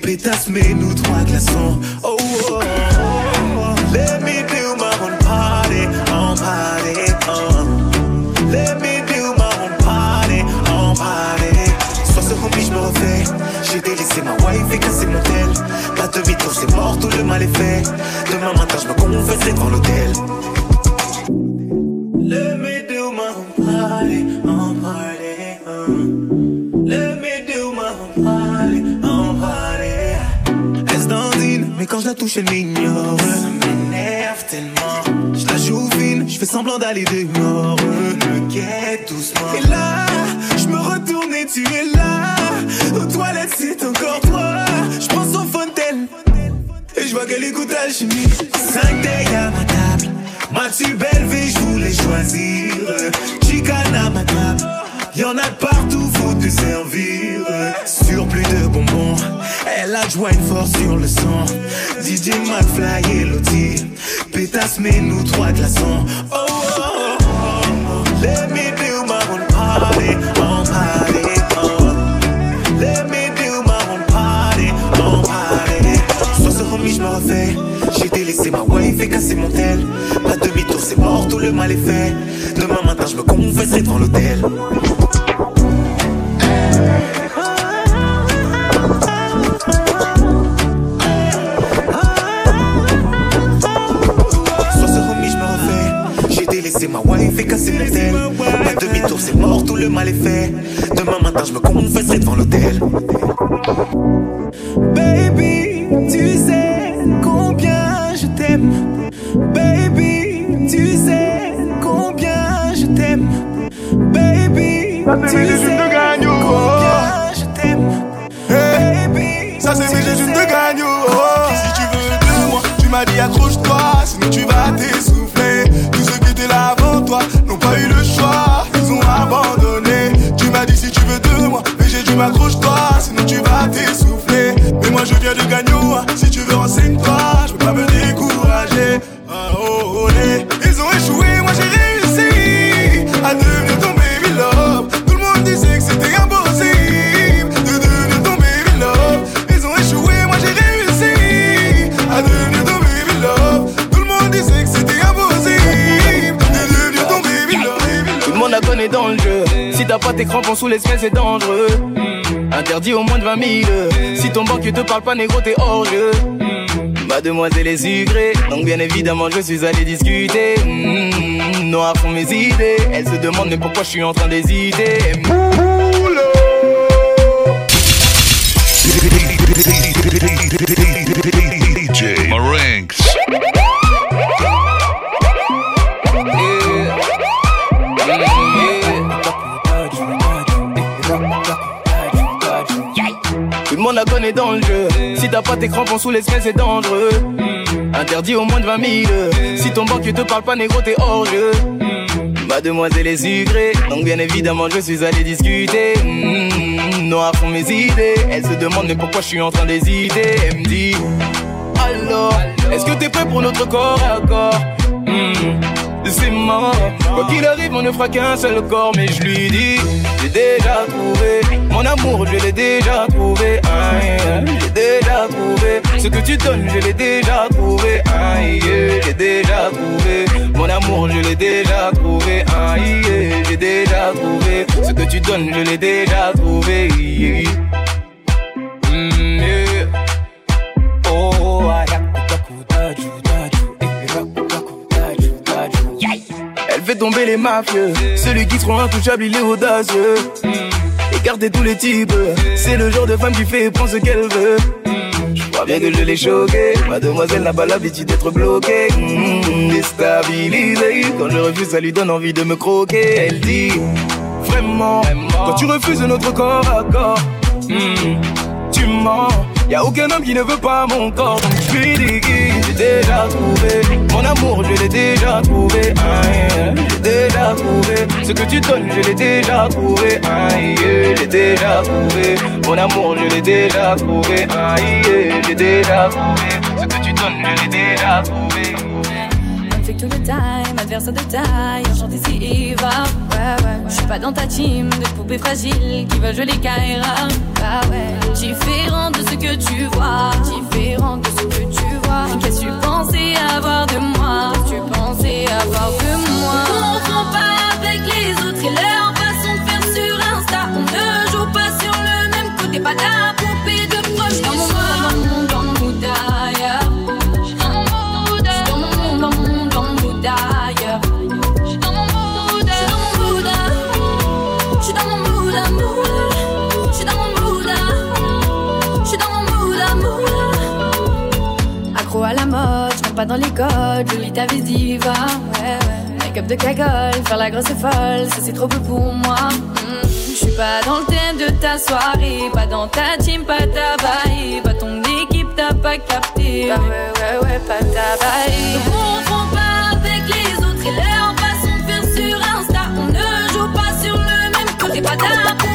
Pétasse, mais nous trois glaçons. Oh, oh, oh, oh. Let me do my own party, on party, oh. Let me do my own party, on party. Sois ce homie, je me refais. J'ai délaissé ma wife et cassé mon tel. De demi-tour, c'est mort, tout le mal est fait. Demain matin, je me confesserai devant l'hôtel. Quand je la touche, elle m'ignore. Ça m'énerve tellement. Je la joue je fais semblant d'aller dehors. Me guette doucement. Et là, je me retourne et tu es là. Aux toilettes, c'est encore toi. Je prends son fontaine. Et je vois qu'elle écoute Alchimie. 5 days à ma table. Mathieu Belleville, je voulais choisir. Chicana ma table. Y'en a de partout, faut te servir. Sur plus de bonbons, elle a joint une force sur le sang. DJ McFly et Lottie. Pétasse, mais nous trois glaçons. Oh, oh, oh, oh. Let me do my own party, on party, oh. Let me do my own on party. Sois ce homie, je refais. J'ai délaissé ma wife et cassé mon tel. Pas de demi-tour, c'est mort, tout le mal est fait. Banquier te parle pas, négro, t'es hors jeu. Mademoiselle est sucrée, donc bien évidemment je suis allé discuter. Mmh, noir font mes idées. Elle se demande mais pourquoi je suis en train d'hésiter? DJ dans le jeu. Si t'as pas tes crampons sous les c'est dangereux. Interdit au moins de 20 000. Si ton banquier te parle pas, négro, t'es hors jeu. Mademoiselle est sucrée, donc bien évidemment je suis allé discuter. Mmh, noir font mes idées. Elle se demande mais pourquoi je suis en train d'hésiter? Elle me dit Alors, est-ce que t'es prêt pour notre corps à corps? Mmh, C'est mort. Quoi qu'il arrive, on ne fera qu'un seul corps, mais je lui dis J'ai déjà trouvé mon amour, je l'ai déjà trouvé. Aïe, j'ai déjà trouvé ce que tu donnes, je l'ai déjà trouvé. Aïe, j'ai déjà trouvé mon amour, je l'ai déjà trouvé. Aïe, j'ai déjà trouvé ce que tu donnes, je l'ai déjà trouvé. Fait tomber les mafieux. Celui qui sera intouchable, il est audacieux. Écartez tous les types. C'est le genre de femme qui fait et prend ce qu'elle veut. Je crois bien que je l'ai choquée. Mademoiselle n'a pas l'habitude d'être bloquée. Mmh, déstabilisée. Quand je refuse, ça lui donne envie de me croquer. Elle dit Vraiment, quand tu refuses notre corps à corps, mmh, tu mens. Y'a aucun homme qui ne veut pas mon corps. Donc je suis j'ai déjà trouvé. Mon amour, je l'ai déjà trouvé. J'ai déjà trouvé. Ce que tu donnes, je l'ai déjà trouvé. Aïe, j'ai déjà trouvé. Mon amour, je l'ai déjà trouvé. Aïe, j'ai déjà trouvé. Ce que tu donnes, je l'ai déjà trouvé. Tout le time, adversaire de taille, va. Ouais, ouais, Je suis pas dans ta team de poupées fragiles qui veulent jouer les Kaira. Bah ouais. Différent de ce que tu vois, différent de ce que tu vois. Qu'est-ce que tu pensais avoir de moi? Tu pensais avoir de moi? On confond pas avec les autres et leur façon de faire sur Insta. On ne joue pas sur le même côté, pas ta poupée de proche. Pas dans les codes, je lis ta vie diva. Ouais, ouais. Make-up de cagole, faire la grosse et folle, ça c'est trop peu pour moi. Hmm. Je suis pas dans le thème de ta soirée, pas dans ta team, pas ta baille, pas ton équipe, t'as pas capté. Bah ouais, ouais, ouais, pas ta baille. On confond pas avec les autres et leur façon de faire sur Insta. On ne joue pas sur le même côté, pas ta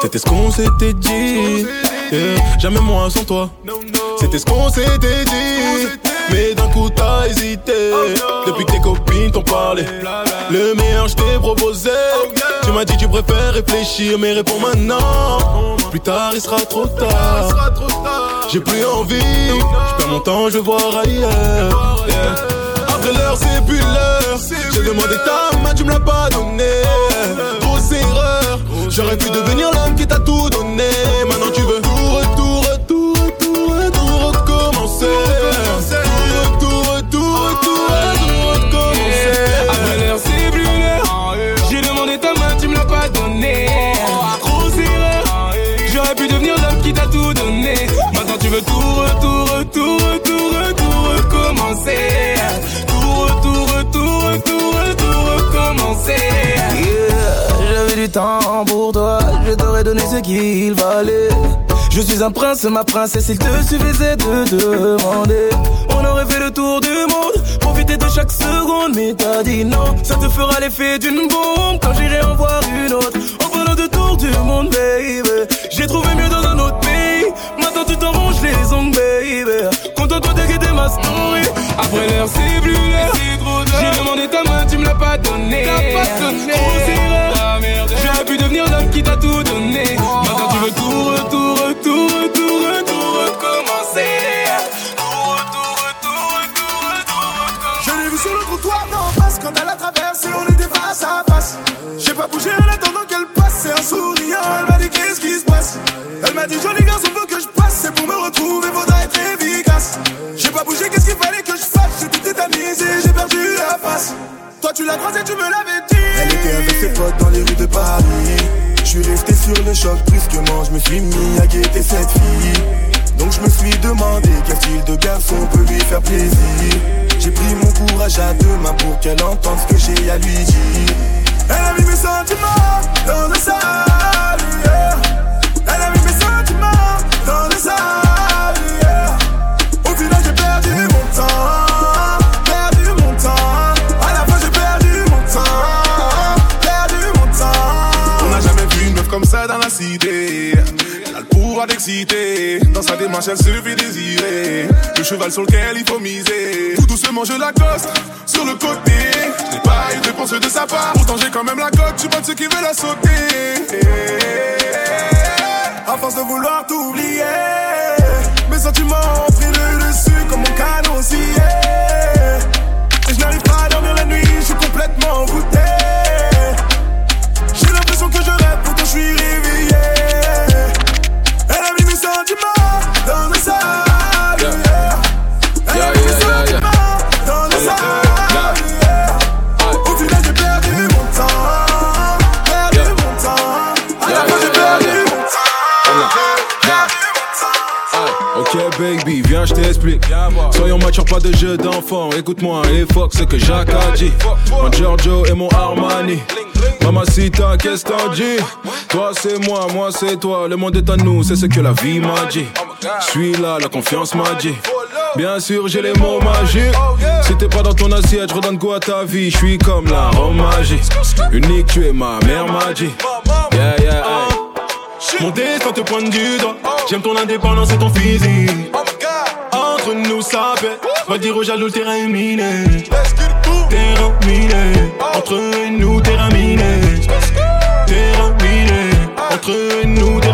C'était ce qu'on s'était dit. Jamais moi sans toi. C'était ce qu'on s'était dit. Mais d'un coup t'as hésité. Depuis que tes copines t'ont parlé. Le meilleur je t'ai proposé. Tu m'as dit tu préfères réfléchir, mais réponds maintenant. Plus tard il sera trop tard. J'ai plus envie. Je perds mon temps, je vais voir ailleurs. Après l'heure, c'est plus l'heure. J'ai demandé ta main, tu me l'as pas donné. J'aurais pu devenir l'homme qui t'a tout donné. Pour toi, je t'aurais donné ce qu'il valait. Je suis un prince, ma princesse, il te suffisait de demander. On aurait fait le tour du monde, profiter de chaque seconde, mais t'as dit non. Ça te fera l'effet d'une bombe quand j'irai en voir une autre. En parlant de tour du monde, baby. J'ai trouvé mieux dans un autre pays. Maintenant tu t'arranges les ongles, baby. Contente-toi de guetter ma story. Après l'heure, c'est plus l'heure. J'ai demandé ta main, tu me l'as pas donné. Grosse erreur. J'aurais pu devenir l'homme qui t'a tout donné. Maintenant tu veux tout, retour, retour, retour, retour, recommencer. Tout, retour, retour, retour, retour, recommencer. Je l'ai vu sur le trottoir d'en face quand elle a traversé, on était face à face. J'ai pas bougé en attendant qu'elle passe, c'est un sourire. Elle m'a dit qu'est-ce qui se passe? Elle m'a dit joli garçon, faut que je passe. C'est pour me retrouver, faudra être efficace. J'ai pas bougé, qu'est-ce qu'il fallait que je fasse? J'ai tout tétanisé, j'ai perdu la face. Toi tu l'as croisée, tu me l'avais dit. Elle était avec ses potes dans les rues de Paris. Je suis resté sur le choc brusquement, je me suis mis à guetter cette fille. Donc je me suis demandé quel style de garçon peut lui faire plaisir. J'ai pris mon courage à deux mains pour qu'elle entende ce que j'ai à lui dire. Elle a mis mes sentiments dans le Dans sa démarche, elle se fait désirer. Le cheval sur lequel il faut miser. Tout doucement, je l'accoste sur le côté. Je n'ai pas eu de réponse de sa part. Pourtant, j'ai quand même la cote. Je suis pas de ceux qui veulent la sauter. À force de vouloir t'oublier, mes sentiments ont pris le dessus comme mon canon aussi. Et je n'arrive pas à dormir la nuit, je suis complètement envoûté. J'ai l'impression que je rêve, pourtant je suis réveillé. T'explique. Soyons matures, pas de jeu d'enfant. Écoute-moi et fuck ce que Jacques a dit. Mon Giorgio et mon Armani. Mamacita, qu'est-ce t'en dis? Toi c'est moi, moi c'est toi. Le monde est à nous, c'est ce que la vie m'a dit. Je suis là, la confiance m'a dit. Bien sûr, j'ai les mots magiques. Si t'es pas dans ton assiette, je redonne quoi à ta vie. Je suis comme la Rome magique. Unique, tu es ma mère m'a dit. Yeah, yeah. Mon destin te pointe du doigt. J'aime ton indépendance et ton physique. Fait. Va dire aux jaloux, terrain est miné. Terrain miné. Entre nous, terrain miné. Terrain miné. Entre nous, terrain miné.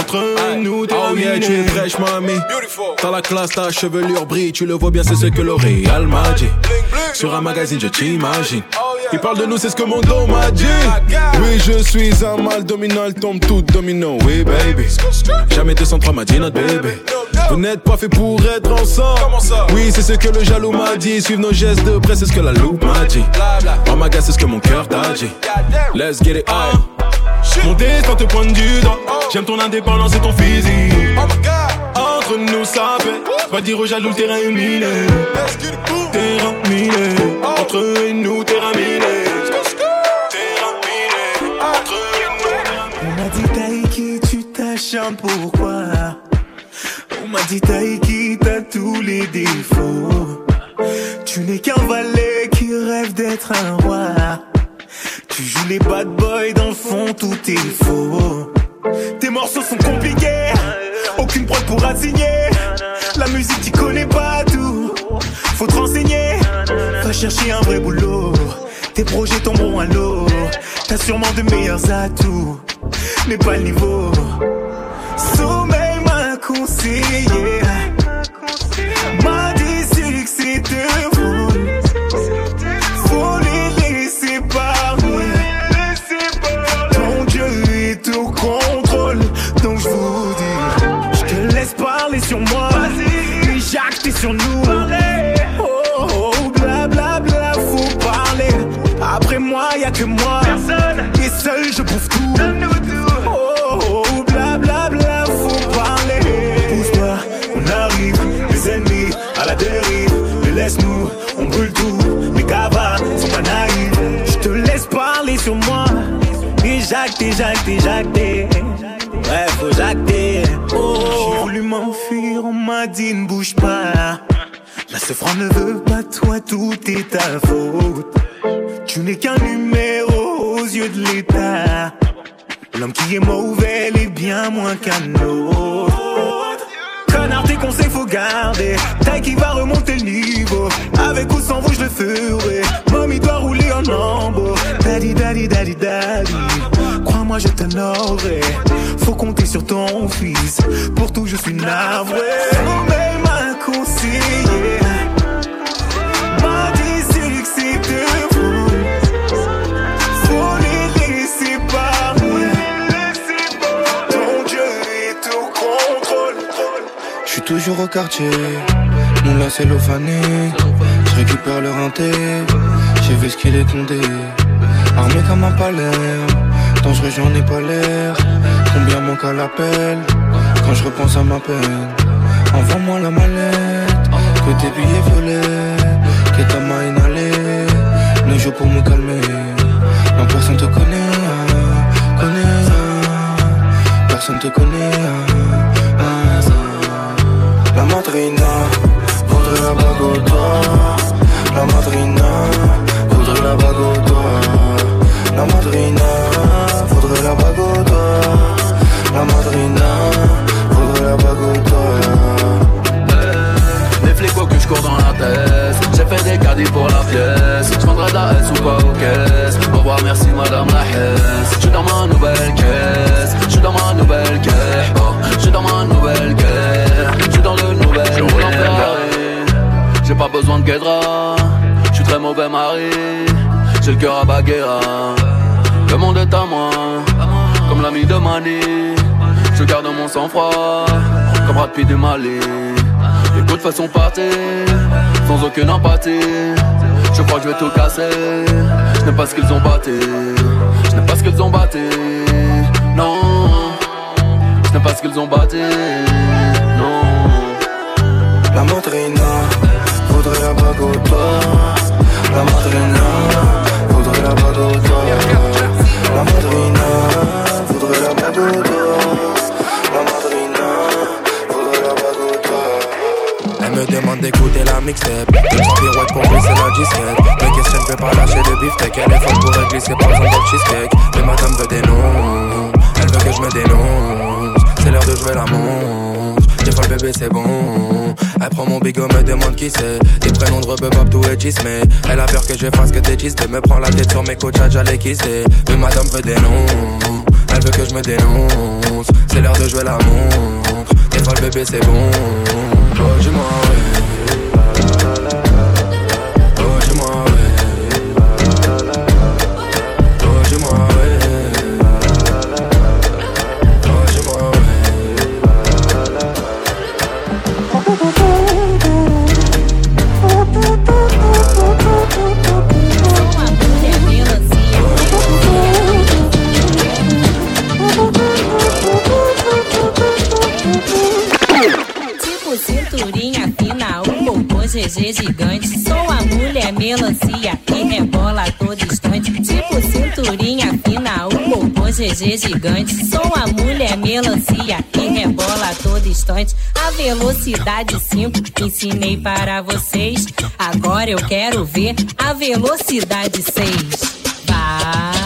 Entre nous, terrain Oh yeah, tu es fraîche, mamie. T'as la classe, ta chevelure brille. Tu le vois bien, c'est ce que L'Oréal m'a dit. Sur un magazine, je t'imagine. Il parle de nous, c'est ce que mon dos m'a dit. Oui, je suis un mal dominant, elle tombe tout domino. Oui, baby. Jamais 203 m'a dit notre bébé. Vous n'êtes pas fait pour être ensemble. Oui, c'est ce que le jaloux m'a dit. Suivre nos gestes de près, c'est ce que la loupe m'a dit. Oh my god, c'est ce que mon cœur t'a dit. Let's get it high. Mon destin te pointe du doigt. J'aime ton indépendance et ton physique. Entre nous, ça fait. Va dire aux jaloux, le terrain est miné. Terrain miné. Entre nous, terrain miné. Terrain miné. Entre On m'a dit Taïki, tu t'acharnes pourquoi? On m'a dit Taïki, t'as tous les défauts. Tu n'es qu'un valet qui rêve d'être un roi. Tu joues les bad boys, dans le fond tout est faux. Tes morceaux sont compliqués, aucune prod pourra te signer. La musique, tu connais pas tout. Faut te renseigner, va chercher un vrai boulot. Tes projets tomberont à l'eau. T'as sûrement de meilleurs atouts, mais pas le niveau. Sommeil m'a conseillé, sur moi. Jacques, t'es sur nous. Oh, oh, bla bla bla, faut parler. Après moi, y a que moi. Et seul, je prouve tout. Oh, oh, bla bla bla, faut parler. Pousse-toi, on arrive, les ennemis à la dérive. Mais laisse-nous, on brûle tout. Mes gavas sont pas naïfs. Je te laisse parler sur moi. Et jacter, jacter, jacter. Ouais, faut jacter. Oh, j'ai voulu m'enfuir, dit ne bouge pas. La souffrance ne veut pas toi, tout est ta faute. Tu n'es qu'un numéro aux yeux de l'État. L'homme qui est mauvais est bien moins qu'un autre. Conseils faut garder. Taille qui va remonter le niveau. Avec ou sans vous, je le ferai. Mommy doit rouler en lambeau. Daddy, daddy, daddy, daddy. Crois-moi, je t'honorerai. Faut compter sur ton fils. Pour tout, je suis navré. Sommeil m'a conseillé. Je suis toujours au quartier, mon là c'est l'ophané. Je récupère le rinté, j'ai vu ce qu'il est condé. Armé comme un palais, dangereux j'en ai pas l'air. Combien manque à l'appel, quand je repense à ma peine? Envoie-moi la mallette, que tes billets violets, que ta main inhalée. Ne joue pour me calmer, non personne te connaît, ah, connaît, ah. personne te connaît. La madrina voudrait la bague doigt. La madrina voudrait la bague doigt. La madrina voudrait la bague doigt. La madrina voudrait la bague au doigt. Des flics que je cours dans la tête J'ai fait des caddies pour la pièce Je prendrai de la S ou pas aux caisses Au revoir merci madame la hesse Je suis dans ma nouvelle caisse Je suis dans ma nouvelle caisse oh, Je suis dans ma nouvelle caisse Je suis dans le nouvel Je roule en Ferrari. J'ai pas besoin de guédra. Je suis très mauvais mari. J'ai le cœur à Baguera. Le monde est à moi. Comme l'ami de Mani. Je garde mon sang-froid. Comme Brad Pitt du Mali. Écoute façon partir Sans aucune empathie. Je crois que je vais tout casser. Je n'aime pas ce qu'ils ont batté gâté. Non, ce n'est pas ce qu'ils ont bâti. Non. La madrina, voudrait la bague au. La madrina, voudrait la bague au. La madrina, voudrait la bague au. La madrina, voudrait la bague au. Elle me demande d'écouter la mixtape Deux pirouettes pour glisser la disquette Me questionne, peut pas lâcher de beefsteak? Elle est forte pour glisser par exemple cheesecake Mais madame veut des noms Elle veut que je me dénonce C'est l'heure de jouer la montre. Des fois le bébé c'est bon. Elle prend mon bigot, me demande qui c'est. Des prénoms de rebeu, tout est chismé Elle a peur que je fasse que des chistes Me prend la tête sur mes coachs, j'allais kisser. Mais madame veut des noms. Elle veut que je me dénonce. C'est l'heure de jouer la montre. Des fois le bébé c'est bon. Oh dis-moi GG gigante. Sou a mulher melancia que rebola a todo instante. A velocidade 5 ensinei para vocês. Agora eu quero ver a velocidade 6. Vai,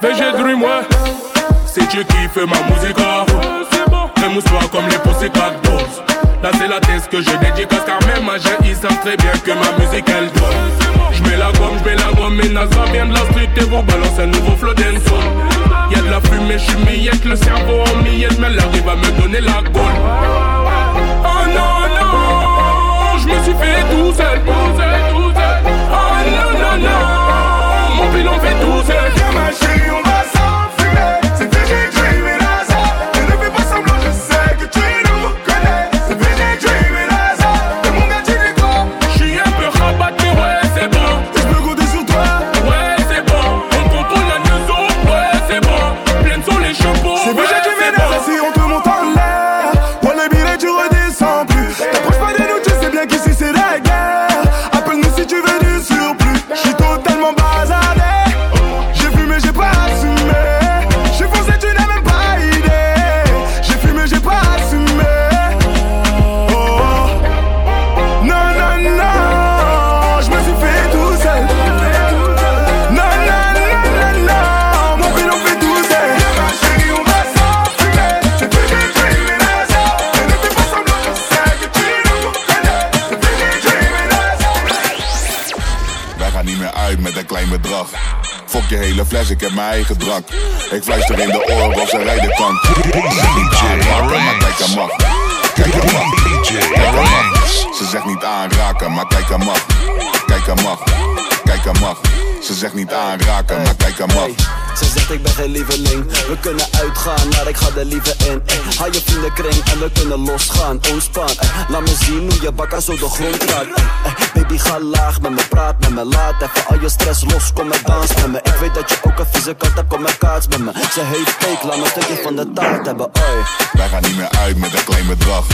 VG Dream, ouais C'est Dieu qui fait ma musique. Fais-moi comme les Pussycat Dolls. Là c'est la thèse que je dédicace Car même jeune ils savent très bien que ma musique elle donne. J'mets la gomme, j'mets la gomme Et Nazra vient de la street et vous balance un nouveau flow Y'a de la fumée, j'suis Le cerveau en miette Mais elle arrive à me donner la gaule Oh non non Je me suis fait tout seul, tout seul, tout seul. Oh non non non Mon pilon fait tout Viens on va heb mijn eigen drank. Ik fluister in de oren of ze rijden kan. Aanraken, maar kijk hem af. Kijk hem af. Kijk hem af. Ze zegt niet aanraken, maar kijk hem af. Kijk hem af. Kijk hem af. Ze zegt niet aanraken, maar kijk hem af. Ze zegt ik ben geen lieveling We kunnen uitgaan, maar ik ga er liever in eh. Haal je vriendenkring en we kunnen losgaan Ontspan, eh. laat me zien hoe je bakker zo de grond raakt eh. Eh. Baby ga laag met me, praat met me Laat even al je stress los, kom en dans met me Ik weet dat je ook een vieze kat hebt, kom en kaats met me Ze heeft cake, laat me een stukje van de taart hebben oi. Wij gaan niet meer uit met een klein bedrag.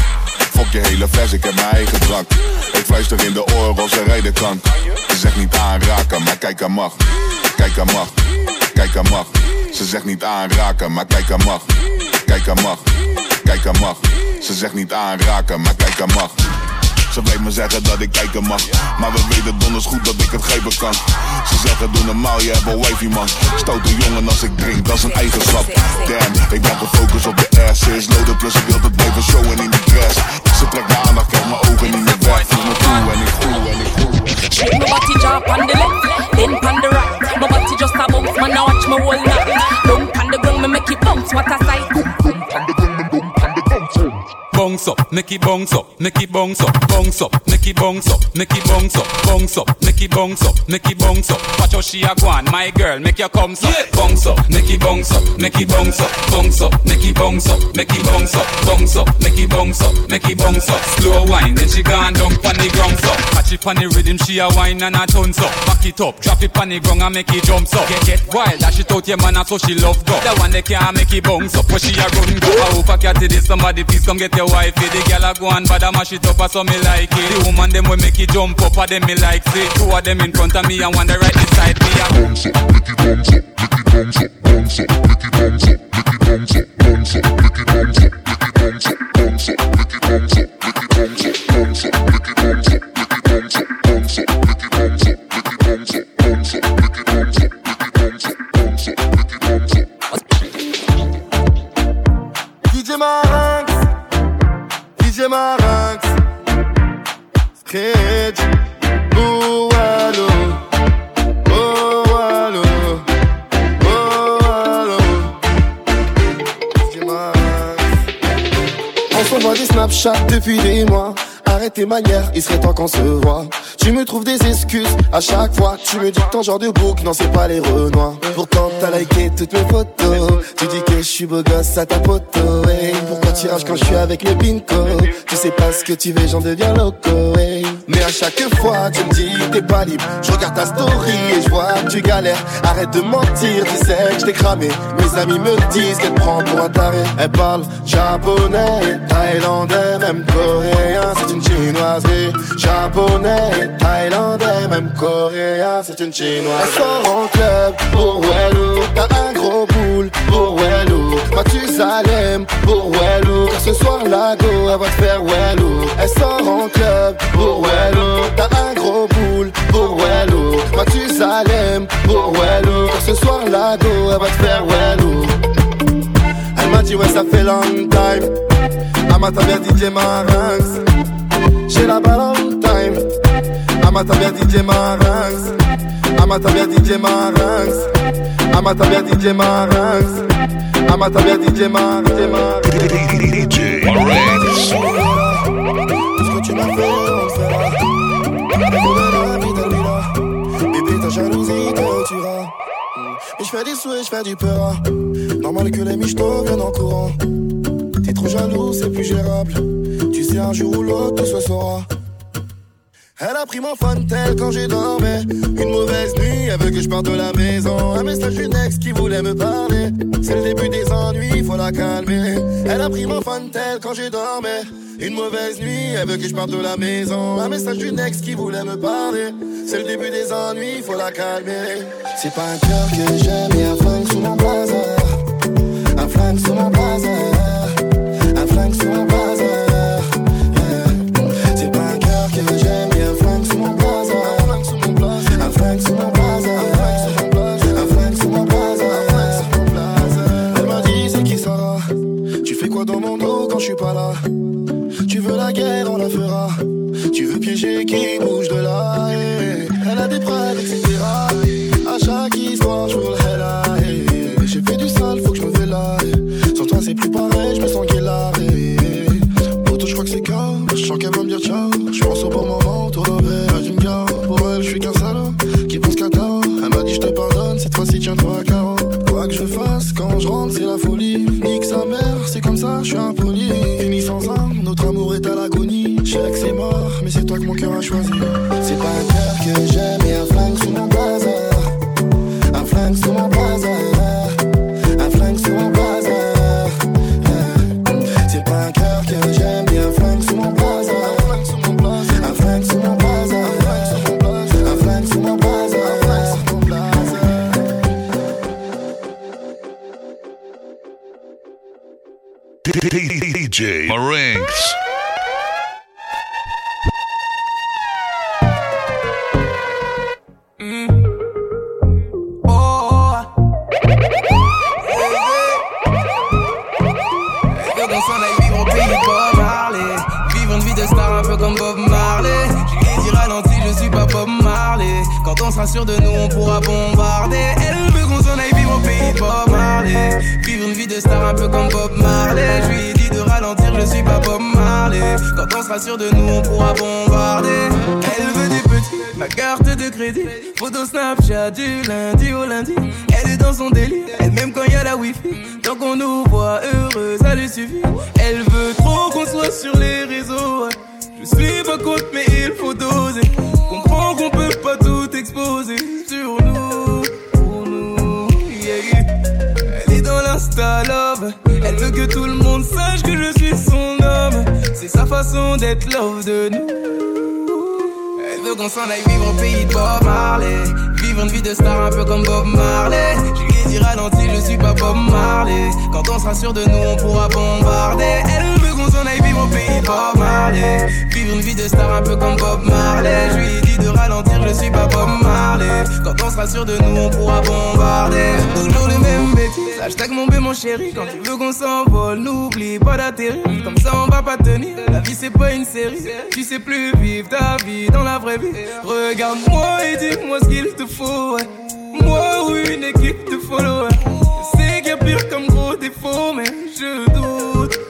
Fok je hele fles, ik heb mijn eigen drank. Ik fluister in de oren of ze rijden kan. Ze zegt niet aanraken, maar kijk hem mag. Kijk hem mag. Kijk hem mag. Ze zegt niet aanraken, maar kijk hem mag. Kijk hem mag. Kijk hem mag. Ze zegt niet aanraken, maar kijk hem mag. Ze blijft me zeggen dat ik kijken mag Maar we weten donders goed dat ik het geven kan Ze zeggen doe normaal, je hebt een wifey man Stoot een jongen als ik drink, dat is een eigenschap Damn, ik ben gefocust op de ass Ze plus ik wil het blijven showen in die dress Ze trekt mijn aandacht, krijgt mijn ogen niet meer weg Voel me toe en ik voel en ik voel Shake my body drop on the left. My body just a bounce, man. Now watch my whole night. Dump on the ground, me make it bounce. What a sight. Bounce up, make it bounce up, make it bounce up, bounce up, make it bounce up, make it bounce up, bounce up, make it bounce up, make it bounce up. Watch how she a go on, my girl, make your come up, bounce up, make it bounce up, make it bounce up, bounce up, make it bounce up, make it bounce up, bounce up, make it bounce up, make it bounce up. Slow wine, then she gone down on the ground so. Catch it on the rhythm, she a wine and a tons up. Back it up, drop it on the ground and make it jump up. Get get wild, dash it out your man, so she love go. The one that can't make it bounce up, but she a run go. I hope I catch it, somebody please come get your wifey. The girl a go on bad a mash it up, so me like it. The woman them will make it jump up, a them me like see. Two of them in front of me and one the right beside me. A bounce up, make it bounce up, make it bounce up, bounce up, make it bounce up, make it bounce up, bounce up, make it bounce up, make it bounce up, bounce up, make it bounce up, make it bounce up, bounce up, make it bounce up, make it bounce up, bounce up, make it bounce up, make it bounce up, bounce up, make it bounce up, make it bounce up, bounce up, make it bounce up. DJ Marinx, DJ Marinx, Scratch, oh allo, oh allo, oh allo, DJ Marinx. On s'envoie des Snapchats depuis des mois. Arrête tes manières, il serait temps qu'on se voit. Tu me trouves des excuses à chaque fois. Tu me dis que ton genre de bouc, non, c'est pas les renois. Pourtant, t'as liké toutes mes photos. Tu dis que je suis beau gosse à ta poteau. hey. Pourquoi tu rages quand je suis avec le bingo? Tu sais pas ce que tu veux, j'en deviens loco. Mais à chaque fois, tu me dis t'es pas libre. Je regarde ta story et je vois que tu galères. Arrête de mentir, tu sais que je t'ai cramé. Mes amis me disent qu'elle prend pour un taré. Elle parle japonais, thaïlandais, même coréen. C'est une chinoiserie. Japonais, thaïlandais, même coréen. C'est une chinoise. Elle sort en club pour Wello. T'as un gros boule pour Wello. Mathusalem pour Wello. Car ce soir, la go, elle va te faire Wello. Elle sort en club pour Wello. T'as un gros boule pour Wello. Mathusalem pour Wello. Car ce soir, la go, elle va te faire Wello. Elle m'a dit ouais ça fait long time Amata bien DJ Marinx J'ai la balle on time Amata bien DJ Marinx Amata bien DJ Marinx Amata bien DJ Marinx Amata bien DJ Marinx DJ Marinx ce que tu m'as fait on Lila Bébé ta jalousie te tuera Et je fais des souhaits, je fais du peur Normal que les michtos viennent en courant T'es trop jaloux, c'est plus gérable un jour ou l'autre tout se saura elle a pris mon tel quand j'ai dormi. Une mauvaise nuit, elle veut que je parte de la maison. Un message d'une ex qui voulait me parler. C'est le début des ennuis, faut la calmer. Elle a pris mon tel quand j'ai dormi. Une mauvaise nuit, elle veut que je parte de la maison. Un message d'une ex qui voulait me parler. C'est le début des ennuis, faut la calmer. C'est pas un cœur que j'aime, et un flingue sous mon blazer. Un flingue sous mon blazer. Un flingue sous mon blazer dans mon dos quand je suis pas là Tu veux la guerre, on la fera Tu veux piéger qui bouge de là eh. Elle a des malade, etc. À chaque histoire, je le. J'ai fait du sale, faut que je me là. Sur toi, c'est plus pareil, je me sens qu'elle a Poto, je crois que c'est KO. Je sens qu'elle va me dire ciao. Je pense au bon moment, autour d'un verre d'une gare. Pour elle, je suis qu'un salaud qui pense qu'à tort. Elle m'a dit, je te pardonne, cette fois-ci, tiens-toi à carreau. Quoi que je fasse, quand je rentre, c'est la folie. Je suis impoli. Fini sans un, notre amour est à l'agonie. Je sais que c'est mort, mais c'est toi que mon cœur a choisi. C'est pas un cœur que j'aime et un flingue sous mon blazer. Un flingue sous mon blazer. On sera sûr de nous, sera sûr de nous, on pourra bombarder. Elle veut des petits, ma carte de crédit. Photo Snapchat du lundi au lundi. Elle est dans son délire, elle même quand y a la wifi. Tant qu'on nous voit heureux, ça lui suffit. Elle veut trop qu'on soit sur les réseaux. Je suis pas contre mais il faut doser. Comprends qu'on peut pas tout exposer Sur nous, pour nous. Elle est dans l'insta love. Elle veut que tout le monde sache que je suis sa façon d'être love de nous. Elle veut qu'on s'en aille vivre au pays de Bob Marley. Vivre une vie de star un peu comme Bob Marley. Je lui ai dit ralenti, je suis pas Bob Marley. Quand on sera sûr de nous, on pourra bombarder. Elle Bob Marley. Vivre une vie de star un peu comme Bob Marley. Je lui ai dit de ralentir, je suis pas Bob Marley. Quand on sera sûr de nous, on pourra bombarder. Toujours les mêmes bêtises Hashtag mon bé mon chéri. Quand tu veux qu'on s'envole, n'oublie pas d'atterrir. Comme ça on va pas tenir. La vie c'est pas une série. Tu sais plus vivre ta vie dans la vraie vie. Regarde-moi et dis-moi ce qu'il te faut. Moi ou une équipe de followers. Je sais pire comme gros défaut Mais je doute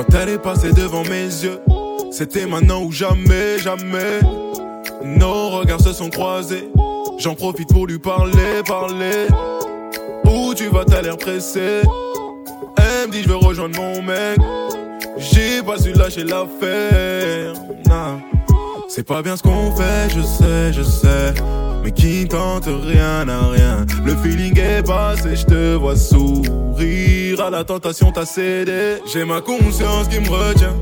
Quand elle est passée devant mes yeux, c'était maintenant ou jamais, jamais. Nos regards se sont croisés. J'en profite pour lui parler, parler. Où tu vas, t'as l'air pressé. Elle me dit, je veux rejoindre mon mec. J'ai pas su lâcher l'affaire. Nah. C'est pas bien ce qu'on fait, je sais, je sais. Mais qui tente rien à rien. Le feeling est passé, je te vois sourire. À la tentation, t'as cédé. J'ai ma conscience qui me retient.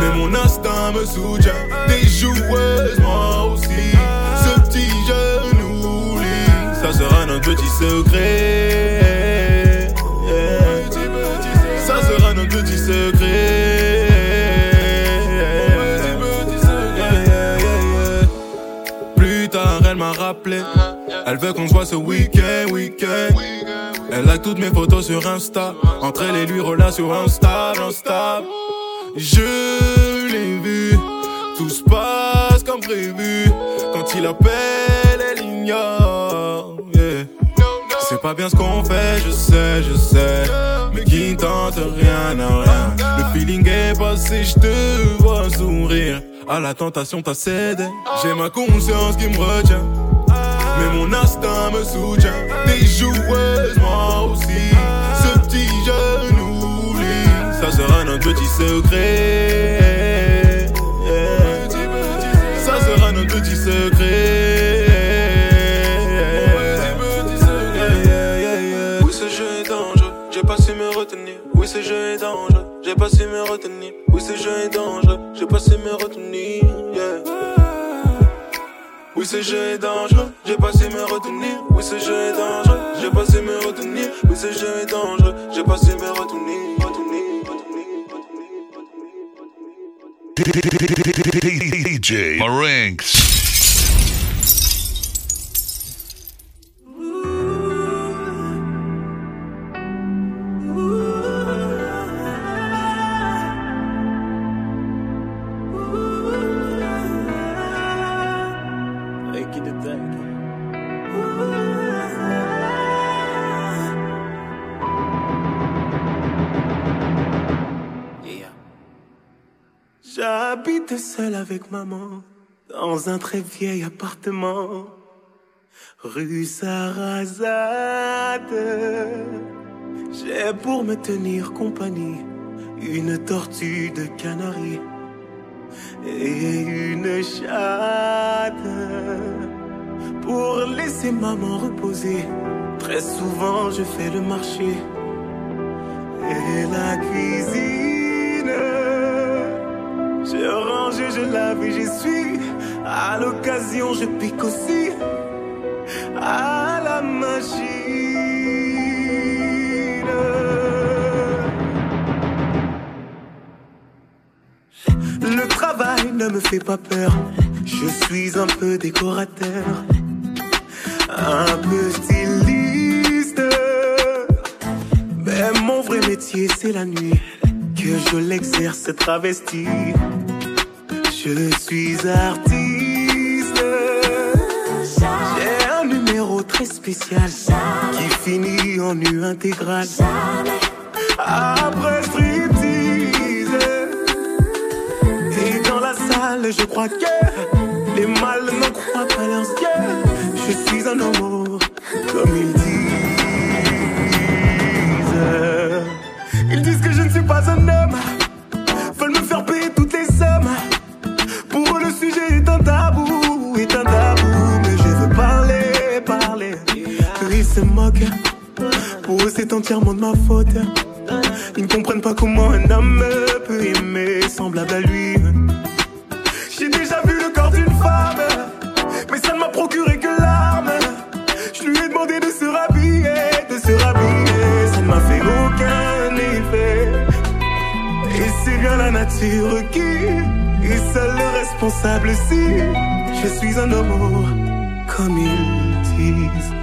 Mais mon instinct me soutient. Des joueuses, moi aussi. Ce petit jeune oublie. Ça sera notre petit secret. Ça sera notre petit secret. Elle veut qu'on se voit ce week-end, week-end. Elle like toutes mes photos sur Insta. Entre elle et lui, relation instable, instable. Je l'ai vu, tout se passe comme prévu. Quand il appelle, elle ignore. C'est pas bien ce qu'on fait, je sais, je sais. Mais qui tente rien à rien. Le feeling est passé, je te vois sourire. À la tentation, t'as cédé. J'ai ma conscience qui me retient. Mais mon instinct me soutient. Des joueuses, moi aussi. Ce petit jeune oublie. Ça sera notre petit secret. Ça sera notre petit secret. Oui, ce jeu est dangereux. J'ai pas su me retenir. Oui, ce jeu est dangereux. J'ai pas su me retenir. Oui, ce jeu est dangereux. J'ai pas su me retenir. Yeah. Oui, ce jeu est dangereux, j'ai pas su me retenir. Oui, ce jeu est dangereux, j'ai pas su me retenir. Oui, ce jeu est dangereux, j'ai pas su me retenir. DJ Marinx. J'habite seul avec maman dans un très vieil appartement, rue Sarrazade. J'ai pour me tenir compagnie une tortue de Canaries et une chatte. Pour laisser maman reposer, très souvent je fais le marché et la cuisine. Je lave et j'essuie. À l'occasion, je pique aussi à la machine. Le travail ne me fait pas peur. Je suis un peu décorateur, un peu styliste. Mais mon vrai métier, c'est la nuit que je l'exerce travesti. Je suis artiste. J'ai un numéro très spécial qui finit en nu intégral. Après striptease. Et dans la salle, je crois que les mâles n'en croient pas leurs yeux. Je suis un homo, comme ils disent. Ils disent que je ne suis pas un homme. Entièrement de ma faute. Ils ne comprennent pas comment un homme peut aimer semblable à lui. J'ai déjà vu le corps d'une femme, mais ça ne m'a procuré que larmes. Je lui ai demandé de se rhabiller, de se rhabiller. Ça ne m'a fait aucun effet. Et c'est bien la nature qui est seule responsable si je suis un homme comme ils disent.